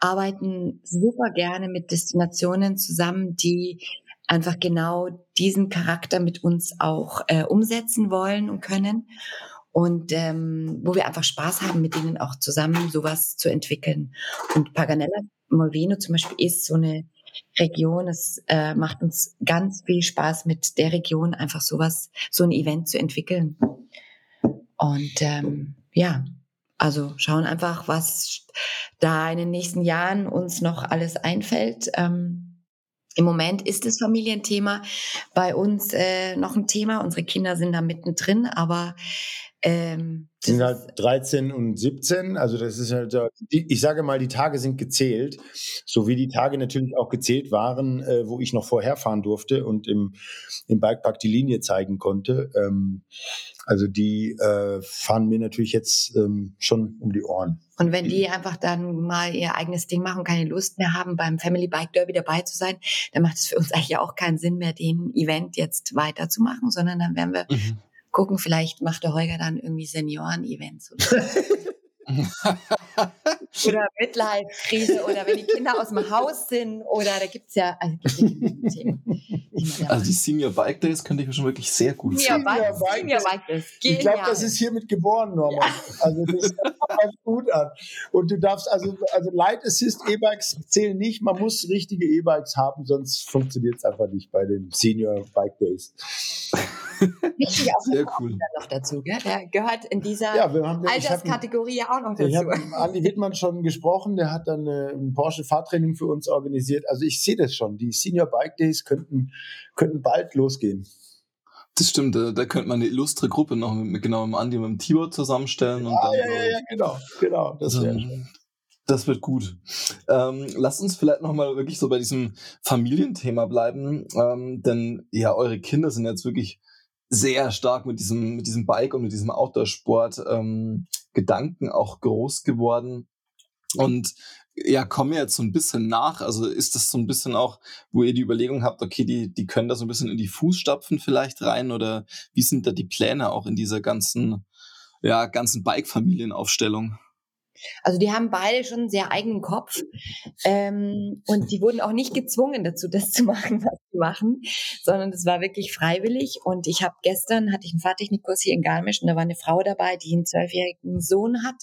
Speaker 1: arbeiten super gerne mit Destinationen zusammen, die einfach genau diesen Charakter mit uns auch äh, umsetzen wollen und können und ähm, wo wir einfach Spaß haben, mit denen auch zusammen sowas zu entwickeln. Und Paganella Molveno zum Beispiel ist so eine Region. Es äh, macht uns ganz viel Spaß, mit der Region einfach sowas, so ein Event zu entwickeln. Und ähm, ja, also schauen einfach, was da in den nächsten Jahren uns noch alles einfällt. Ähm, Im Moment ist das Familienthema bei uns äh, noch ein Thema. Unsere Kinder sind da mittendrin, aber
Speaker 2: ähm, sind halt 13 und 17, also das ist halt, ich sage mal, die Tage sind gezählt, so wie die Tage natürlich auch gezählt waren, äh, wo ich noch vorher fahren durfte und im, im Bikepark die Linie zeigen konnte. Ähm, also die äh, fahren mir natürlich jetzt ähm, schon um die Ohren.
Speaker 1: Und wenn die einfach dann mal ihr eigenes Ding machen, keine Lust mehr haben, beim Family Bike Derby dabei zu sein, dann macht es für uns eigentlich auch keinen Sinn mehr, den Event jetzt weiterzumachen, sondern dann werden wir mhm. gucken, vielleicht macht der Holger dann irgendwie Senioren-Events oder, Midlife-Krise oder wenn die Kinder aus dem Haus sind oder da gibt es ja, also, gibt's
Speaker 3: Themen, also die Senior Bike Days könnte ich mir schon wirklich sehr gut
Speaker 2: Senior Bike, Senior Bike Days. Ich glaube, das ist hiermit geboren, Norman. Ja. Also das kommt gut an. Und du darfst, also, also Light Assist E-Bikes zählen nicht, man muss richtige E-Bikes haben, sonst funktioniert es einfach nicht bei den Senior Bike Days.
Speaker 1: Wichtig auch Sehr cool. noch dazu, gell? Der gehört in dieser ja, haben, Alterskategorie ja auch noch dazu.
Speaker 2: Andi Wittmann schon gesprochen, der hat dann äh, ein Porsche-Fahrtraining für uns organisiert. Also ich sehe das schon. Die Senior Bike Days könnten, könnten bald losgehen.
Speaker 3: Das stimmt, da, da könnte man eine illustre Gruppe noch mit, genau mit Andi und mit dem Tibor zusammenstellen.
Speaker 2: Ja, und dann, ja, ja, ja, genau, genau. Das,
Speaker 3: ähm, das wird gut. Ähm, lasst uns vielleicht nochmal wirklich so bei diesem Familienthema bleiben, ähm, denn ja, eure Kinder sind jetzt wirklich sehr stark mit diesem, mit diesem Bike und mit diesem Outdoor-Sport ähm, Gedanken auch groß geworden. Und ja, kommen jetzt so ein bisschen nach. Also ist das so ein bisschen auch, wo ihr die Überlegung habt, okay, die, die können da so ein bisschen in die Fußstapfen vielleicht rein oder wie sind da die Pläne auch in dieser ganzen, ja, ganzen Bike-Familienaufstellung?
Speaker 1: Also die haben beide schon einen sehr eigenen Kopf ähm, und die wurden auch nicht gezwungen dazu, das zu machen, was sie machen, sondern es war wirklich freiwillig. Und ich habe gestern hatte ich einen Fahrtechnikkurs hier in Garmisch und da war eine Frau dabei, die einen zwölfjährigen Sohn hat.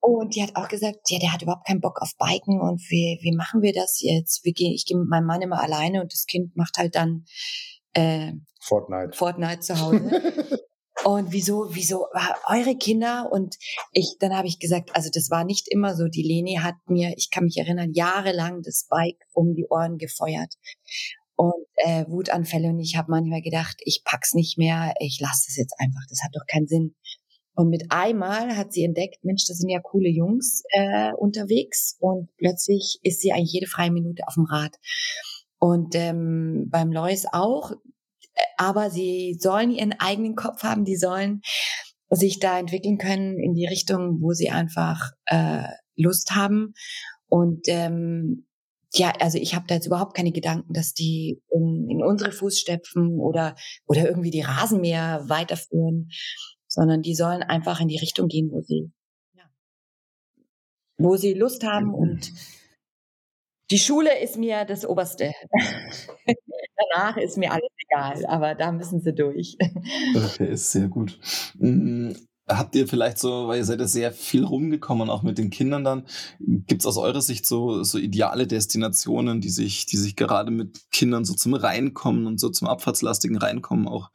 Speaker 1: Und die hat auch gesagt, ja, der hat überhaupt keinen Bock auf Biken und wie, wie machen wir das jetzt? Wir gehen, ich gehe mit meinem Mann immer alleine und das Kind macht halt dann
Speaker 2: äh, Fortnite.
Speaker 1: Fortnite zu Hause. Und wieso, wieso eure Kinder? Und ich, dann habe ich gesagt, also das war nicht immer so. Die Leni hat mir, ich kann mich erinnern, jahrelang das Bike um die Ohren gefeuert und äh, Wutanfälle. Und ich habe manchmal gedacht, ich pack's nicht mehr, ich lasse es jetzt einfach. Das hat doch keinen Sinn. Und mit einmal hat sie entdeckt, Mensch, das sind ja coole Jungs äh, unterwegs. Und plötzlich ist sie eigentlich jede freie Minute auf dem Rad. Und ähm, beim Lois auch aber sie sollen ihren eigenen Kopf haben, die sollen sich da entwickeln können in die Richtung, wo sie einfach äh, Lust haben. Und ähm, ja, also ich habe da jetzt überhaupt keine Gedanken, dass die in, in unsere Fußstapfen oder oder irgendwie die Rasenmäher weiterführen, sondern die sollen einfach in die Richtung gehen, wo sie ja, wo sie Lust haben und die Schule ist mir das Oberste. Danach ist mir alles egal, aber da müssen sie durch.
Speaker 3: Okay, ist sehr gut. Hm, habt ihr vielleicht so, weil ihr seid ja sehr viel rumgekommen, auch mit den Kindern dann, gibt es aus eurer Sicht so, so ideale Destinationen, die sich, die sich gerade mit Kindern so zum Reinkommen und so zum abfahrtslastigen Reinkommen auch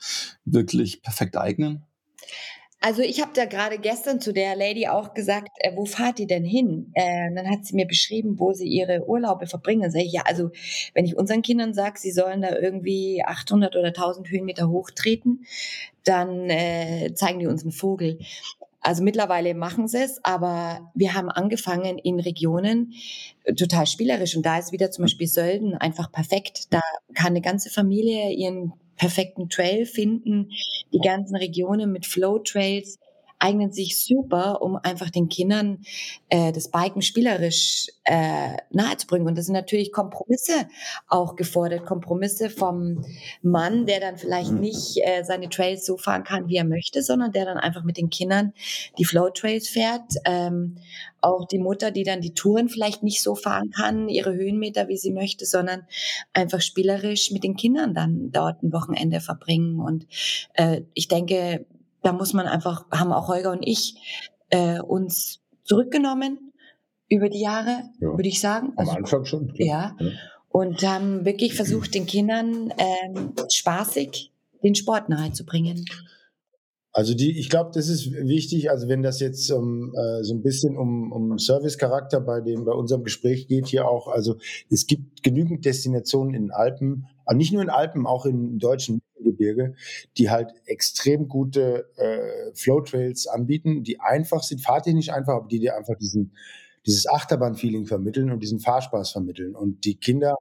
Speaker 3: wirklich perfekt eignen?
Speaker 1: Also ich habe da gerade gestern zu der Lady auch gesagt, äh, wo fahrt ihr denn hin? Äh, dann hat sie mir beschrieben, wo sie ihre Urlaube verbringen. Sag ich, ja, also wenn ich unseren Kindern sage, sie sollen da irgendwie 800 oder 1000 Höhenmeter hochtreten, dann äh, zeigen die uns einen Vogel. Also mittlerweile machen sie es, aber wir haben angefangen in Regionen äh, total spielerisch und da ist wieder zum Beispiel Sölden einfach perfekt. Da kann eine ganze Familie ihren perfekten Trail finden. Die ganzen Regionen mit Flow Trails eignen sich super, um einfach den Kindern äh, das Biken spielerisch äh, nahezubringen. Und das sind natürlich Kompromisse auch gefordert. Kompromisse vom Mann, der dann vielleicht mhm. nicht äh, seine Trails so fahren kann, wie er möchte, sondern der dann einfach mit den Kindern die Flow Trails fährt. Ähm, auch die Mutter, die dann die Touren vielleicht nicht so fahren kann, ihre Höhenmeter, wie sie möchte, sondern einfach spielerisch mit den Kindern dann dort ein Wochenende verbringen. Und äh, ich denke, da muss man einfach, haben auch Holger und ich äh, uns zurückgenommen über die Jahre, ja. würde ich sagen.
Speaker 2: Also, Am Anfang schon.
Speaker 1: Ja. ja. Und haben wirklich versucht, den Kindern ähm, spaßig den Sport nahezubringen.
Speaker 2: Also die, ich glaube, das ist wichtig. Also wenn das jetzt um, äh, so ein bisschen um, um Servicecharakter bei dem bei unserem Gespräch geht hier auch. Also es gibt genügend Destinationen in den Alpen, aber nicht nur in Alpen, auch im deutschen Gebirge, die halt extrem gute äh, Flowtrails anbieten, die einfach sind, fahrtechnisch einfach, aber die dir einfach diesen dieses Achterbahn-Feeling vermitteln und diesen Fahrspaß vermitteln. Und die Kinder,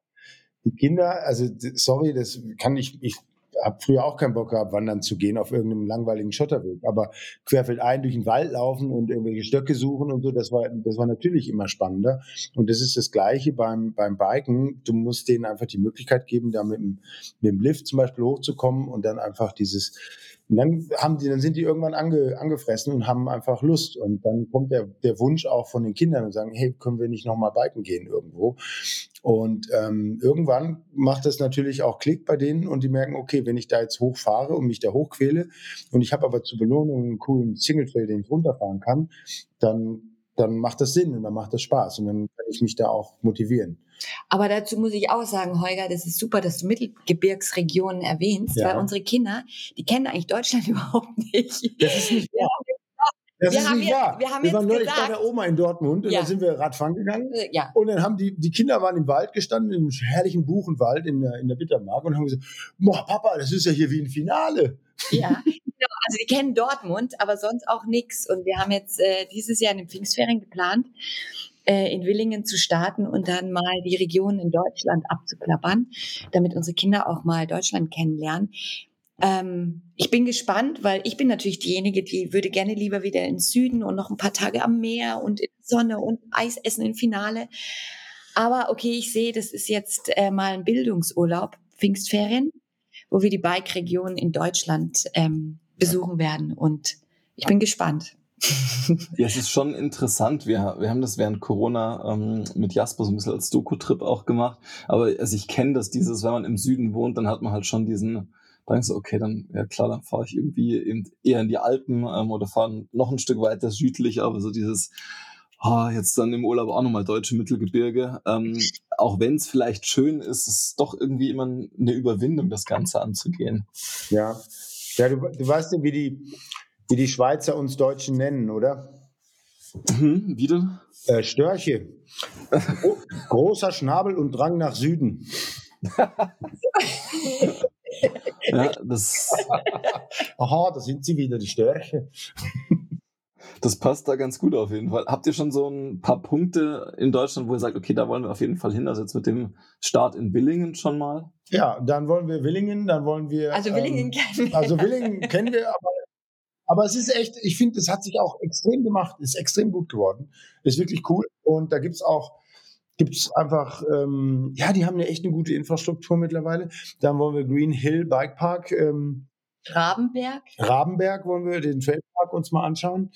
Speaker 2: die Kinder, also sorry, das kann ich, ich habe früher auch keinen Bock gehabt, wandern zu gehen auf irgendeinem langweiligen Schotterweg. Aber querfeldein durch den Wald laufen und irgendwelche Stöcke suchen und so, das war, das war natürlich immer spannender. Und das ist das Gleiche beim, beim Biken. Du musst denen einfach die Möglichkeit geben, da mit dem, mit dem Lift zum Beispiel hochzukommen und dann einfach dieses, und dann haben die, dann sind die irgendwann ange, angefressen und haben einfach Lust. Und dann kommt der, der Wunsch auch von den Kindern und sagen, hey, können wir nicht nochmal biken gehen irgendwo? Und ähm, irgendwann macht das natürlich auch Klick bei denen und die merken, okay, wenn ich da jetzt hochfahre und mich da hochquäle und ich habe aber zur Belohnung einen coolen Single-Trail, den ich runterfahren kann, dann, dann macht das Sinn und dann macht das Spaß und dann kann ich mich da auch motivieren.
Speaker 1: Aber dazu muss ich auch sagen, Holger, das ist super, dass du Mittelgebirgsregionen erwähnst, ja. weil unsere Kinder, die kennen eigentlich Deutschland überhaupt nicht.
Speaker 2: Das ist nicht wahr. Das wir ist nicht jetzt, wahr. Wir, haben wir waren neulich gesagt, bei der Oma in Dortmund und ja. da sind wir Radfahren gegangen.
Speaker 1: Äh, ja.
Speaker 2: Und dann haben die, die Kinder waren im Wald gestanden, im herrlichen Buchenwald in der, in der Bittermark und haben gesagt, boah, Papa, das ist ja hier wie ein Finale.
Speaker 1: Ja, genau. Also die kennen Dortmund, aber sonst auch nichts. Und wir haben jetzt äh, dieses Jahr in den Pfingstferien geplant, äh, in Willingen zu starten und dann mal die Regionen in Deutschland abzuklappern, damit unsere Kinder auch mal Deutschland kennenlernen. Ähm, ich bin gespannt, weil ich bin natürlich diejenige, die würde gerne lieber wieder ins Süden und noch ein paar Tage am Meer und in Sonne und Eis essen im Finale. Aber okay, ich sehe, das ist jetzt äh, mal ein Bildungsurlaub, Pfingstferien, wo wir die Bike-Region in Deutschland ähm, besuchen werden. Und ich bin gespannt.
Speaker 3: ja, es ist schon interessant. Wir, wir haben das während Corona ähm, mit Jasper so ein bisschen als Doku-Trip auch gemacht. Aber also ich kenne das, dieses, wenn man im Süden wohnt, dann hat man halt schon diesen, dann so, okay, dann, ja klar, dann fahre ich irgendwie eben eher in die Alpen ähm, oder fahre noch ein Stück weiter südlich, aber so dieses, oh, jetzt dann im Urlaub auch nochmal deutsche Mittelgebirge. Ähm, auch wenn es vielleicht schön ist, ist es doch irgendwie immer eine Überwindung, das Ganze anzugehen.
Speaker 2: Ja, ja du, du weißt ja, wie die, wie die Schweizer uns Deutschen nennen, oder?
Speaker 3: Mhm, wie denn?
Speaker 2: Äh, Störche. Großer Schnabel und Drang nach Süden.
Speaker 3: ja, das.
Speaker 2: Aha, da sind sie wieder, die Störche.
Speaker 3: Das passt da ganz gut auf jeden Fall. Habt ihr schon so ein paar Punkte in Deutschland, wo ihr sagt, okay, da wollen wir auf jeden Fall hin? Also jetzt mit dem Start in Willingen schon mal?
Speaker 2: Ja, dann wollen wir Willingen, dann wollen wir.
Speaker 1: Also Willingen ähm, kennen wir.
Speaker 2: Also Willingen kennen wir, aber aber es ist echt, ich finde, es hat sich auch extrem gemacht, ist extrem gut geworden. Ist wirklich cool. Und da gibt's auch, gibt's einfach, ähm, ja, die haben eine echt eine gute Infrastruktur mittlerweile. Dann wollen wir Green Hill Bike Park. Ähm,
Speaker 1: Rabenberg.
Speaker 2: Rabenberg wollen wir den Trailpark uns mal anschauen.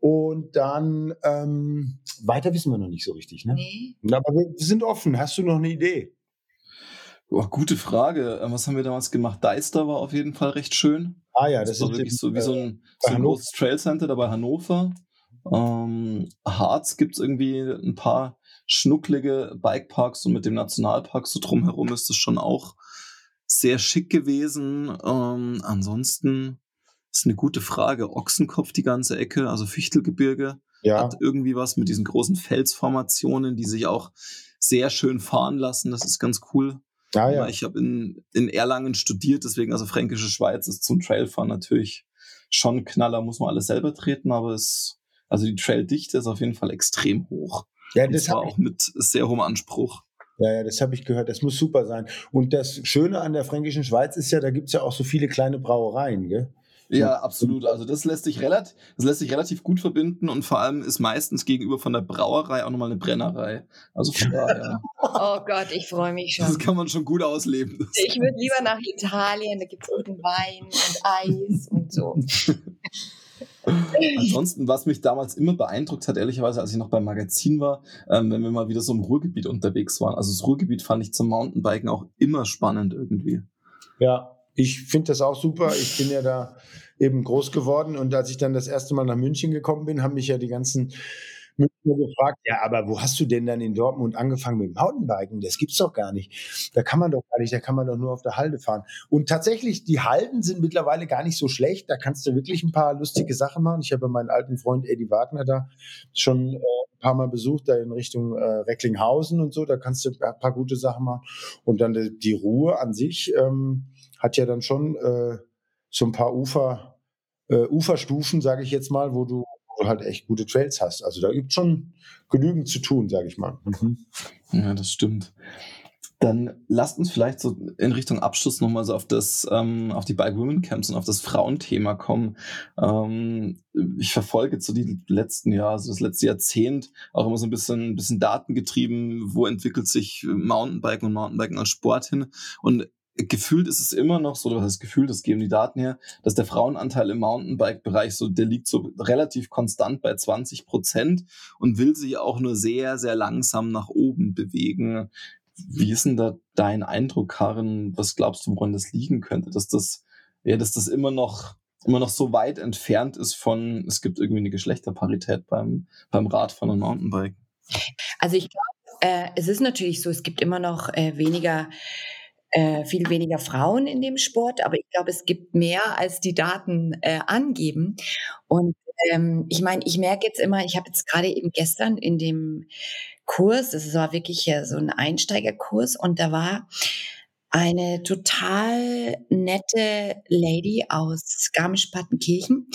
Speaker 2: Und dann ähm, weiter wissen wir noch nicht so richtig. Ne? Nee. Aber wir sind offen. Hast du noch eine Idee?
Speaker 3: Oh, gute Frage. Ähm, was haben wir damals gemacht? Deister war auf jeden Fall recht schön.
Speaker 2: Ah ja, das,
Speaker 3: das
Speaker 2: ist
Speaker 3: wirklich so wie so ein, so ein großes Trail Center da bei Hannover. Ähm, Harz gibt es irgendwie ein paar schnucklige Bikeparks und mit dem Nationalpark so drumherum ist das schon auch sehr schick gewesen. Ähm, ansonsten ist eine gute Frage. Ochsenkopf die ganze Ecke, also Fichtelgebirge, ja. hat irgendwie was mit diesen großen Felsformationen, die sich auch sehr schön fahren lassen. Das ist ganz cool. Ja, ja. Ich habe in, in Erlangen studiert, deswegen also Fränkische Schweiz ist zum Trailfahren natürlich schon Knaller, muss man alles selber treten, aber es, also die Traildichte ist auf jeden Fall extrem hoch. Ja, das war auch mit sehr hohem Anspruch.
Speaker 2: Ja, ja, das habe ich gehört. Das muss super sein. Und das Schöne an der Fränkischen Schweiz ist ja, da gibt es ja auch so viele kleine Brauereien, gell?
Speaker 3: Ja, absolut. Also das lässt sich relativ, das lässt sich relativ gut verbinden und vor allem ist meistens gegenüber von der Brauerei auch nochmal eine Brennerei. Also von daher.
Speaker 1: oh Gott, ich freue mich schon.
Speaker 3: Das kann man schon gut ausleben.
Speaker 1: Ich würde lieber nach Italien, da gibt es unten Wein und Eis und so.
Speaker 3: Ansonsten, was mich damals immer beeindruckt hat, ehrlicherweise, als ich noch beim Magazin war, ähm, wenn wir mal wieder so im Ruhrgebiet unterwegs waren. Also das Ruhrgebiet fand ich zum Mountainbiken auch immer spannend irgendwie.
Speaker 2: Ja, ich finde das auch super. Ich bin ja da eben groß geworden und als ich dann das erste Mal nach München gekommen bin, haben mich ja die ganzen Münchner gefragt, ja, aber wo hast du denn dann in Dortmund angefangen mit dem Mountainbiken? Das gibt's doch gar nicht. Da kann man doch gar nicht, da kann man doch nur auf der Halde fahren. Und tatsächlich, die Halden sind mittlerweile gar nicht so schlecht. Da kannst du wirklich ein paar lustige Sachen machen. Ich habe meinen alten Freund Eddie Wagner da schon äh, ein paar Mal besucht, da in Richtung äh, Recklinghausen und so. Da kannst du ein paar gute Sachen machen. Und dann die, die Ruhe an sich. Ähm, hat ja dann schon äh, so ein paar Ufer, äh, Uferstufen, sage ich jetzt mal, wo du, wo du, halt echt gute Trails hast. Also da gibt schon genügend zu tun, sage ich mal. Mhm.
Speaker 3: Ja, das stimmt. Dann lasst uns vielleicht so in Richtung Abschluss nochmal so auf das, ähm, auf die Bike Women Camps und auf das Frauenthema kommen. Ähm, ich verfolge jetzt so die letzten Jahre, also das letzte Jahrzehnt auch immer so ein bisschen, ein bisschen datengetrieben, wo entwickelt sich Mountainbiken und Mountainbiken als Sport hin. Und gefühlt ist es immer noch so, das Gefühl, das geben die Daten her, dass der Frauenanteil im Mountainbike-Bereich so, der liegt so relativ konstant bei 20 Prozent und will sich auch nur sehr, sehr langsam nach oben bewegen. Wie ist denn da dein Eindruck, Karin? Was glaubst du, woran das liegen könnte? Dass das, ja, dass das immer noch, immer noch so weit entfernt ist von, es gibt irgendwie eine Geschlechterparität beim, beim Radfahren und Mountainbike?
Speaker 1: Also ich glaube, äh, es ist natürlich so, es gibt immer noch äh, weniger äh, viel weniger Frauen in dem Sport, aber ich glaube, es gibt mehr, als die Daten äh, angeben. Und ähm, ich meine, ich merke jetzt immer, ich habe jetzt gerade eben gestern in dem Kurs, das war wirklich äh, so ein Einsteigerkurs, und da war eine total nette Lady aus Garmisch-Partenkirchen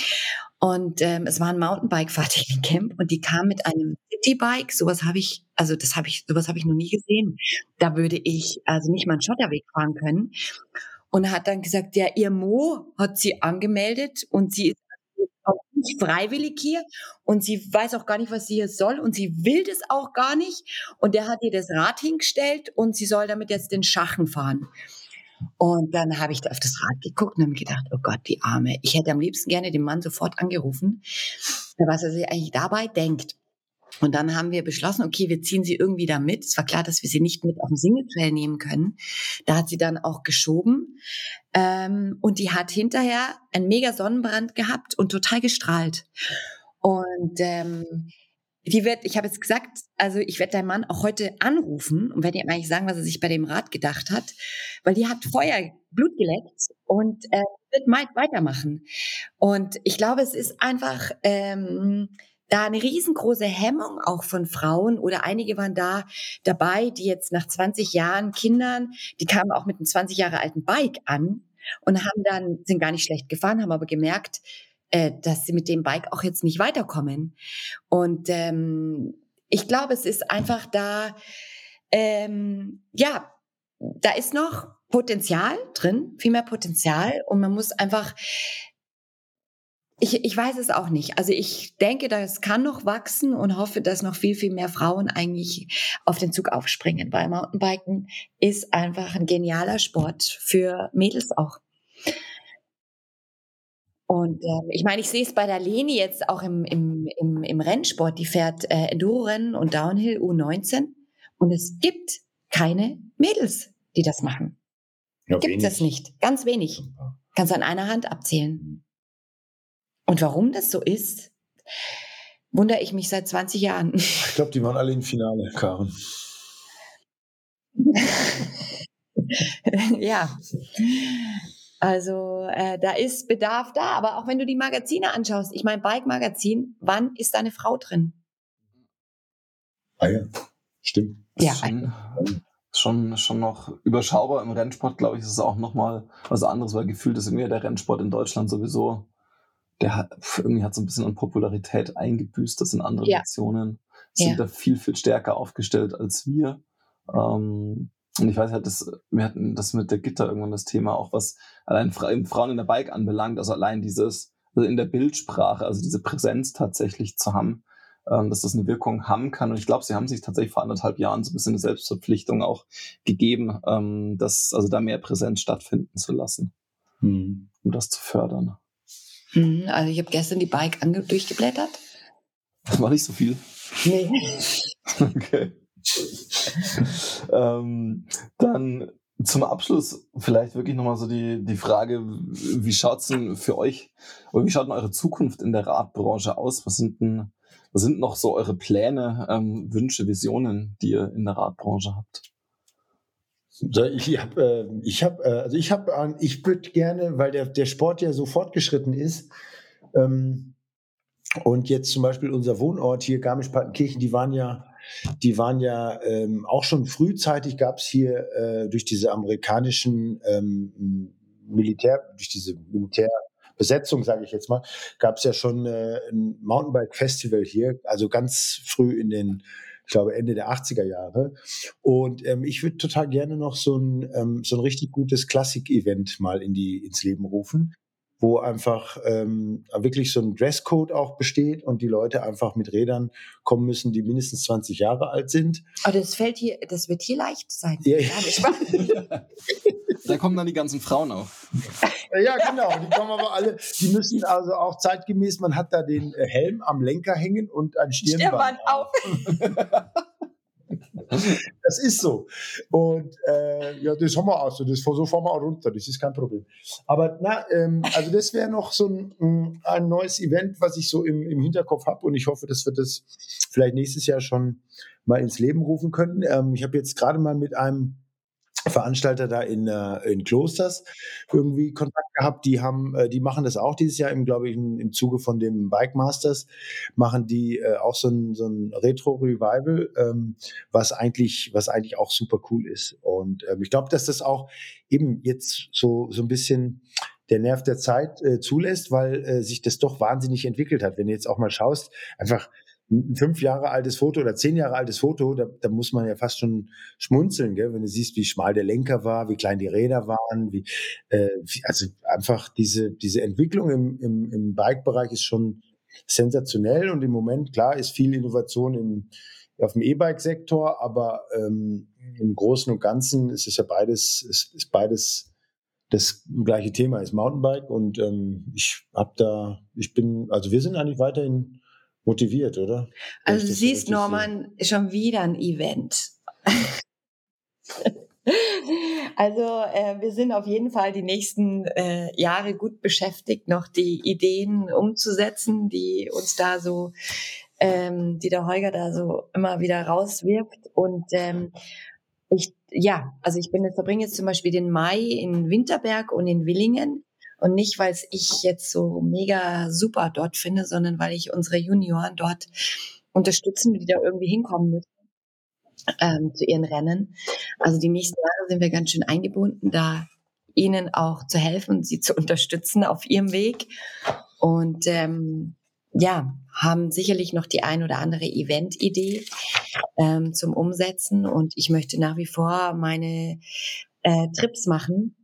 Speaker 1: und ähm, es war ein Mountainbike-Fahrtechnik-Camp und die kam mit einem Citybike. Sowas habe ich, also das habe ich, sowas habe ich noch nie gesehen. Da würde ich also nicht mal einen Schotterweg fahren können. Und hat dann gesagt, ja, ihr Mo hat sie angemeldet und sie ist auch nicht freiwillig hier und sie weiß auch gar nicht, was sie hier soll und sie will das auch gar nicht. Und der hat ihr das Rad hingestellt und sie soll damit jetzt den Schachen fahren. Und dann habe ich auf das Rad geguckt und habe gedacht, oh Gott, die Arme. Ich hätte am liebsten gerne den Mann sofort angerufen, was er sich eigentlich dabei denkt. Und dann haben wir beschlossen, okay, wir ziehen sie irgendwie da mit. Es war klar, dass wir sie nicht mit auf den Single Trail nehmen können. Da hat sie dann auch geschoben. Ähm, und die hat hinterher einen mega Sonnenbrand gehabt und total gestrahlt. Und ähm, die wird, ich habe jetzt gesagt, also ich werde deinen Mann auch heute anrufen und werde ihm eigentlich sagen, was er sich bei dem Rat gedacht hat, weil die hat Feuer, Blut geleckt und äh, wird weitermachen. Und ich glaube, es ist einfach ähm, da eine riesengroße Hemmung auch von Frauen oder einige waren da dabei, die jetzt nach 20 Jahren Kindern, die kamen auch mit einem 20 Jahre alten Bike an und haben dann, sind gar nicht schlecht gefahren, haben aber gemerkt, äh, dass sie mit dem Bike auch jetzt nicht weiterkommen. Und ähm, ich glaube, es ist einfach da, ähm, ja, da ist noch Potenzial drin, viel mehr Potenzial und man muss einfach ich, ich weiß es auch nicht. Also ich denke, das kann noch wachsen und hoffe, dass noch viel, viel mehr Frauen eigentlich auf den Zug aufspringen, weil Mountainbiken ist einfach ein genialer Sport für Mädels auch. Und äh, ich meine, ich sehe es bei der Leni jetzt auch im, im, im, im Rennsport. Die fährt äh, Enduro-Rennen und Downhill U19 und es gibt keine Mädels, die das machen. Ja, gibt es nicht. Ganz wenig. Kannst an einer Hand abzählen. Und warum das so ist, wundere ich mich seit 20 Jahren.
Speaker 2: Ich glaube, die waren alle im Finale, Karen.
Speaker 1: ja. Also äh, da ist Bedarf da, aber auch wenn du die Magazine anschaust, ich meine Bike-Magazin, wann ist da eine Frau drin?
Speaker 2: Ah ja, stimmt.
Speaker 3: Ja. Schon, schon, schon noch überschaubar im Rennsport, glaube ich, ist es auch nochmal was anderes, weil gefühlt ist irgendwie der Rennsport in Deutschland sowieso der hat, irgendwie hat so ein bisschen an Popularität eingebüßt. Das sind andere ja. Nationen, sind ja. da viel, viel stärker aufgestellt als wir. Ähm, und ich weiß halt, dass wir hatten das mit der Gitter irgendwann das Thema, auch was allein Frauen in der Bike anbelangt, also allein dieses, also in der Bildsprache, also diese Präsenz tatsächlich zu haben, ähm, dass das eine Wirkung haben kann. Und ich glaube, sie haben sich tatsächlich vor anderthalb Jahren so ein bisschen eine Selbstverpflichtung auch gegeben, ähm, dass also da mehr Präsenz stattfinden zu lassen, mhm. um das zu fördern.
Speaker 1: Mhm, also ich habe gestern die Bike durchgeblättert.
Speaker 3: War nicht so viel. Nee. okay. ähm, dann zum Abschluss vielleicht wirklich nochmal so die, die Frage, wie schaut's denn für euch oder wie schaut denn eure Zukunft in der Radbranche aus? Was sind denn, was sind noch so eure Pläne, ähm, Wünsche, Visionen, die ihr in der Radbranche habt?
Speaker 2: Ich habe, ich habe, äh, also ich habe, ich würde gerne, weil der, der Sport ja so fortgeschritten ist, ähm, und jetzt zum Beispiel unser Wohnort hier, Garmisch-Partenkirchen, die waren ja, die waren ja ähm, auch schon frühzeitig gab es hier äh, durch diese amerikanischen ähm, Militär, durch diese Militärbesetzung, sage ich jetzt mal, gab es ja schon äh, ein Mountainbike-Festival hier, also ganz früh in den ich glaube Ende der 80er Jahre. Und ähm, ich würde total gerne noch so ein, ähm, so ein richtig gutes Klassik-Event mal in die, ins Leben rufen wo einfach ähm, wirklich so ein Dresscode auch besteht und die Leute einfach mit Rädern kommen müssen, die mindestens 20 Jahre alt sind.
Speaker 1: Aber das fällt hier, das wird hier leicht sein. Ja, ja.
Speaker 3: da kommen dann die ganzen Frauen auf.
Speaker 2: Ja, genau. Die kommen aber alle, die müssen also auch zeitgemäß, man hat da den äh, Helm am Lenker hängen und ein Stirnband, Stirnband auf. Das ist so. Und äh, ja, das haben wir auch so. Das, so fahren wir auch runter. Das ist kein Problem. Aber na, ähm, also das wäre noch so ein, ein neues Event, was ich so im, im Hinterkopf habe. Und ich hoffe, dass wir das vielleicht nächstes Jahr schon mal ins Leben rufen können. Ähm, ich habe jetzt gerade mal mit einem Veranstalter da in, äh, in Klosters irgendwie Kontakt gehabt. Die haben, äh, die machen das auch dieses Jahr im, glaube ich, im, im Zuge von dem Bike Masters machen die äh, auch so ein, so ein Retro Revival, ähm, was eigentlich, was eigentlich auch super cool ist. Und ähm, ich glaube, dass das auch eben jetzt so so ein bisschen der Nerv der Zeit äh, zulässt, weil äh, sich das doch wahnsinnig entwickelt hat. Wenn du jetzt auch mal schaust, einfach ein fünf Jahre altes Foto oder zehn Jahre altes Foto, da, da muss man ja fast schon schmunzeln, gell? wenn du siehst, wie schmal der Lenker war, wie klein die Räder waren, wie, äh, also einfach diese, diese Entwicklung im, im, im Bike-Bereich ist schon sensationell und im Moment, klar, ist viel Innovation im, auf dem E-Bike-Sektor, aber ähm, im Großen und Ganzen ist es ja beides, ist, ist beides das gleiche Thema, ist Mountainbike und ähm, ich habe da, ich bin, also wir sind eigentlich weiterhin motiviert, oder?
Speaker 1: Also du siehst, Norman, sehe. schon wieder ein Event. Also äh, wir sind auf jeden Fall die nächsten äh, Jahre gut beschäftigt, noch die Ideen umzusetzen, die uns da so, ähm, die der Holger da so immer wieder rauswirft. Und ähm, ich, ja, also ich bin verbringe jetzt zum Beispiel den Mai in Winterberg und in Willingen. Und nicht, weil ich jetzt so mega super dort finde, sondern weil ich unsere Junioren dort unterstützen, die da irgendwie hinkommen müssen ähm, zu ihren Rennen. Also die nächsten Jahre sind wir ganz schön eingebunden, da ihnen auch zu helfen, sie zu unterstützen auf ihrem Weg. Und ähm, ja, haben sicherlich noch die ein oder andere Event-Idee ähm, zum Umsetzen. Und ich möchte nach wie vor meine äh, Trips machen,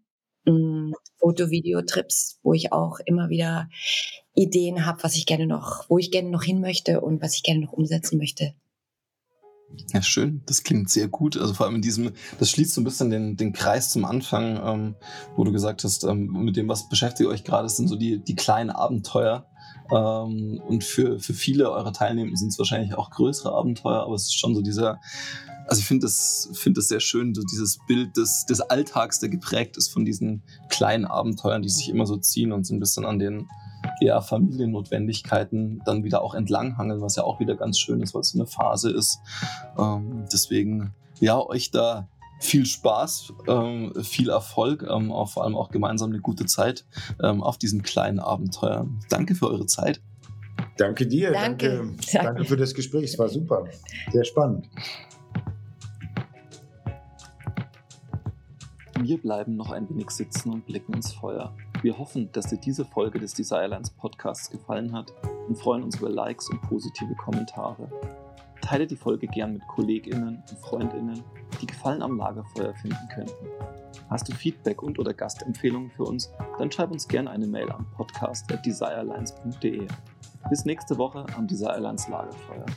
Speaker 1: Foto-Video-Trips, wo ich auch immer wieder Ideen habe, was ich gerne noch, wo ich gerne noch hin möchte und was ich gerne noch umsetzen möchte.
Speaker 3: Ja, schön. Das klingt sehr gut. Also vor allem in diesem, das schließt so ein bisschen den, den Kreis zum Anfang, ähm, wo du gesagt hast, ähm, mit dem, was beschäftigt euch gerade, sind so die, die kleinen Abenteuer. Ähm, und für, für viele eurer Teilnehmer sind es wahrscheinlich auch größere Abenteuer, aber es ist schon so dieser, also ich finde das, finde das sehr schön, so dieses Bild des, des Alltags, der geprägt ist von diesen kleinen Abenteuern, die sich immer so ziehen und so ein bisschen an den, ja, Familiennotwendigkeiten dann wieder auch entlanghangeln, was ja auch wieder ganz schön ist, weil es so eine Phase ist. Ähm, deswegen, ja, euch da viel Spaß, ähm, viel Erfolg, ähm, auch vor allem auch gemeinsam eine gute Zeit ähm, auf diesen kleinen Abenteuern. Danke für eure Zeit.
Speaker 2: Danke dir. Danke. Danke, danke für das Gespräch. Es war super. Sehr spannend.
Speaker 3: Wir bleiben noch ein wenig sitzen und blicken ins Feuer. Wir hoffen, dass dir diese Folge des Desirelines Podcasts gefallen hat und freuen uns über Likes und positive Kommentare. Teile die Folge gern mit KollegInnen und FreundInnen, die Gefallen am Lagerfeuer finden könnten. Hast du Feedback und oder Gastempfehlungen für uns, dann schreib uns gerne eine Mail an podcast.desirelines.de. Bis nächste Woche am Desirelines Lagerfeuer.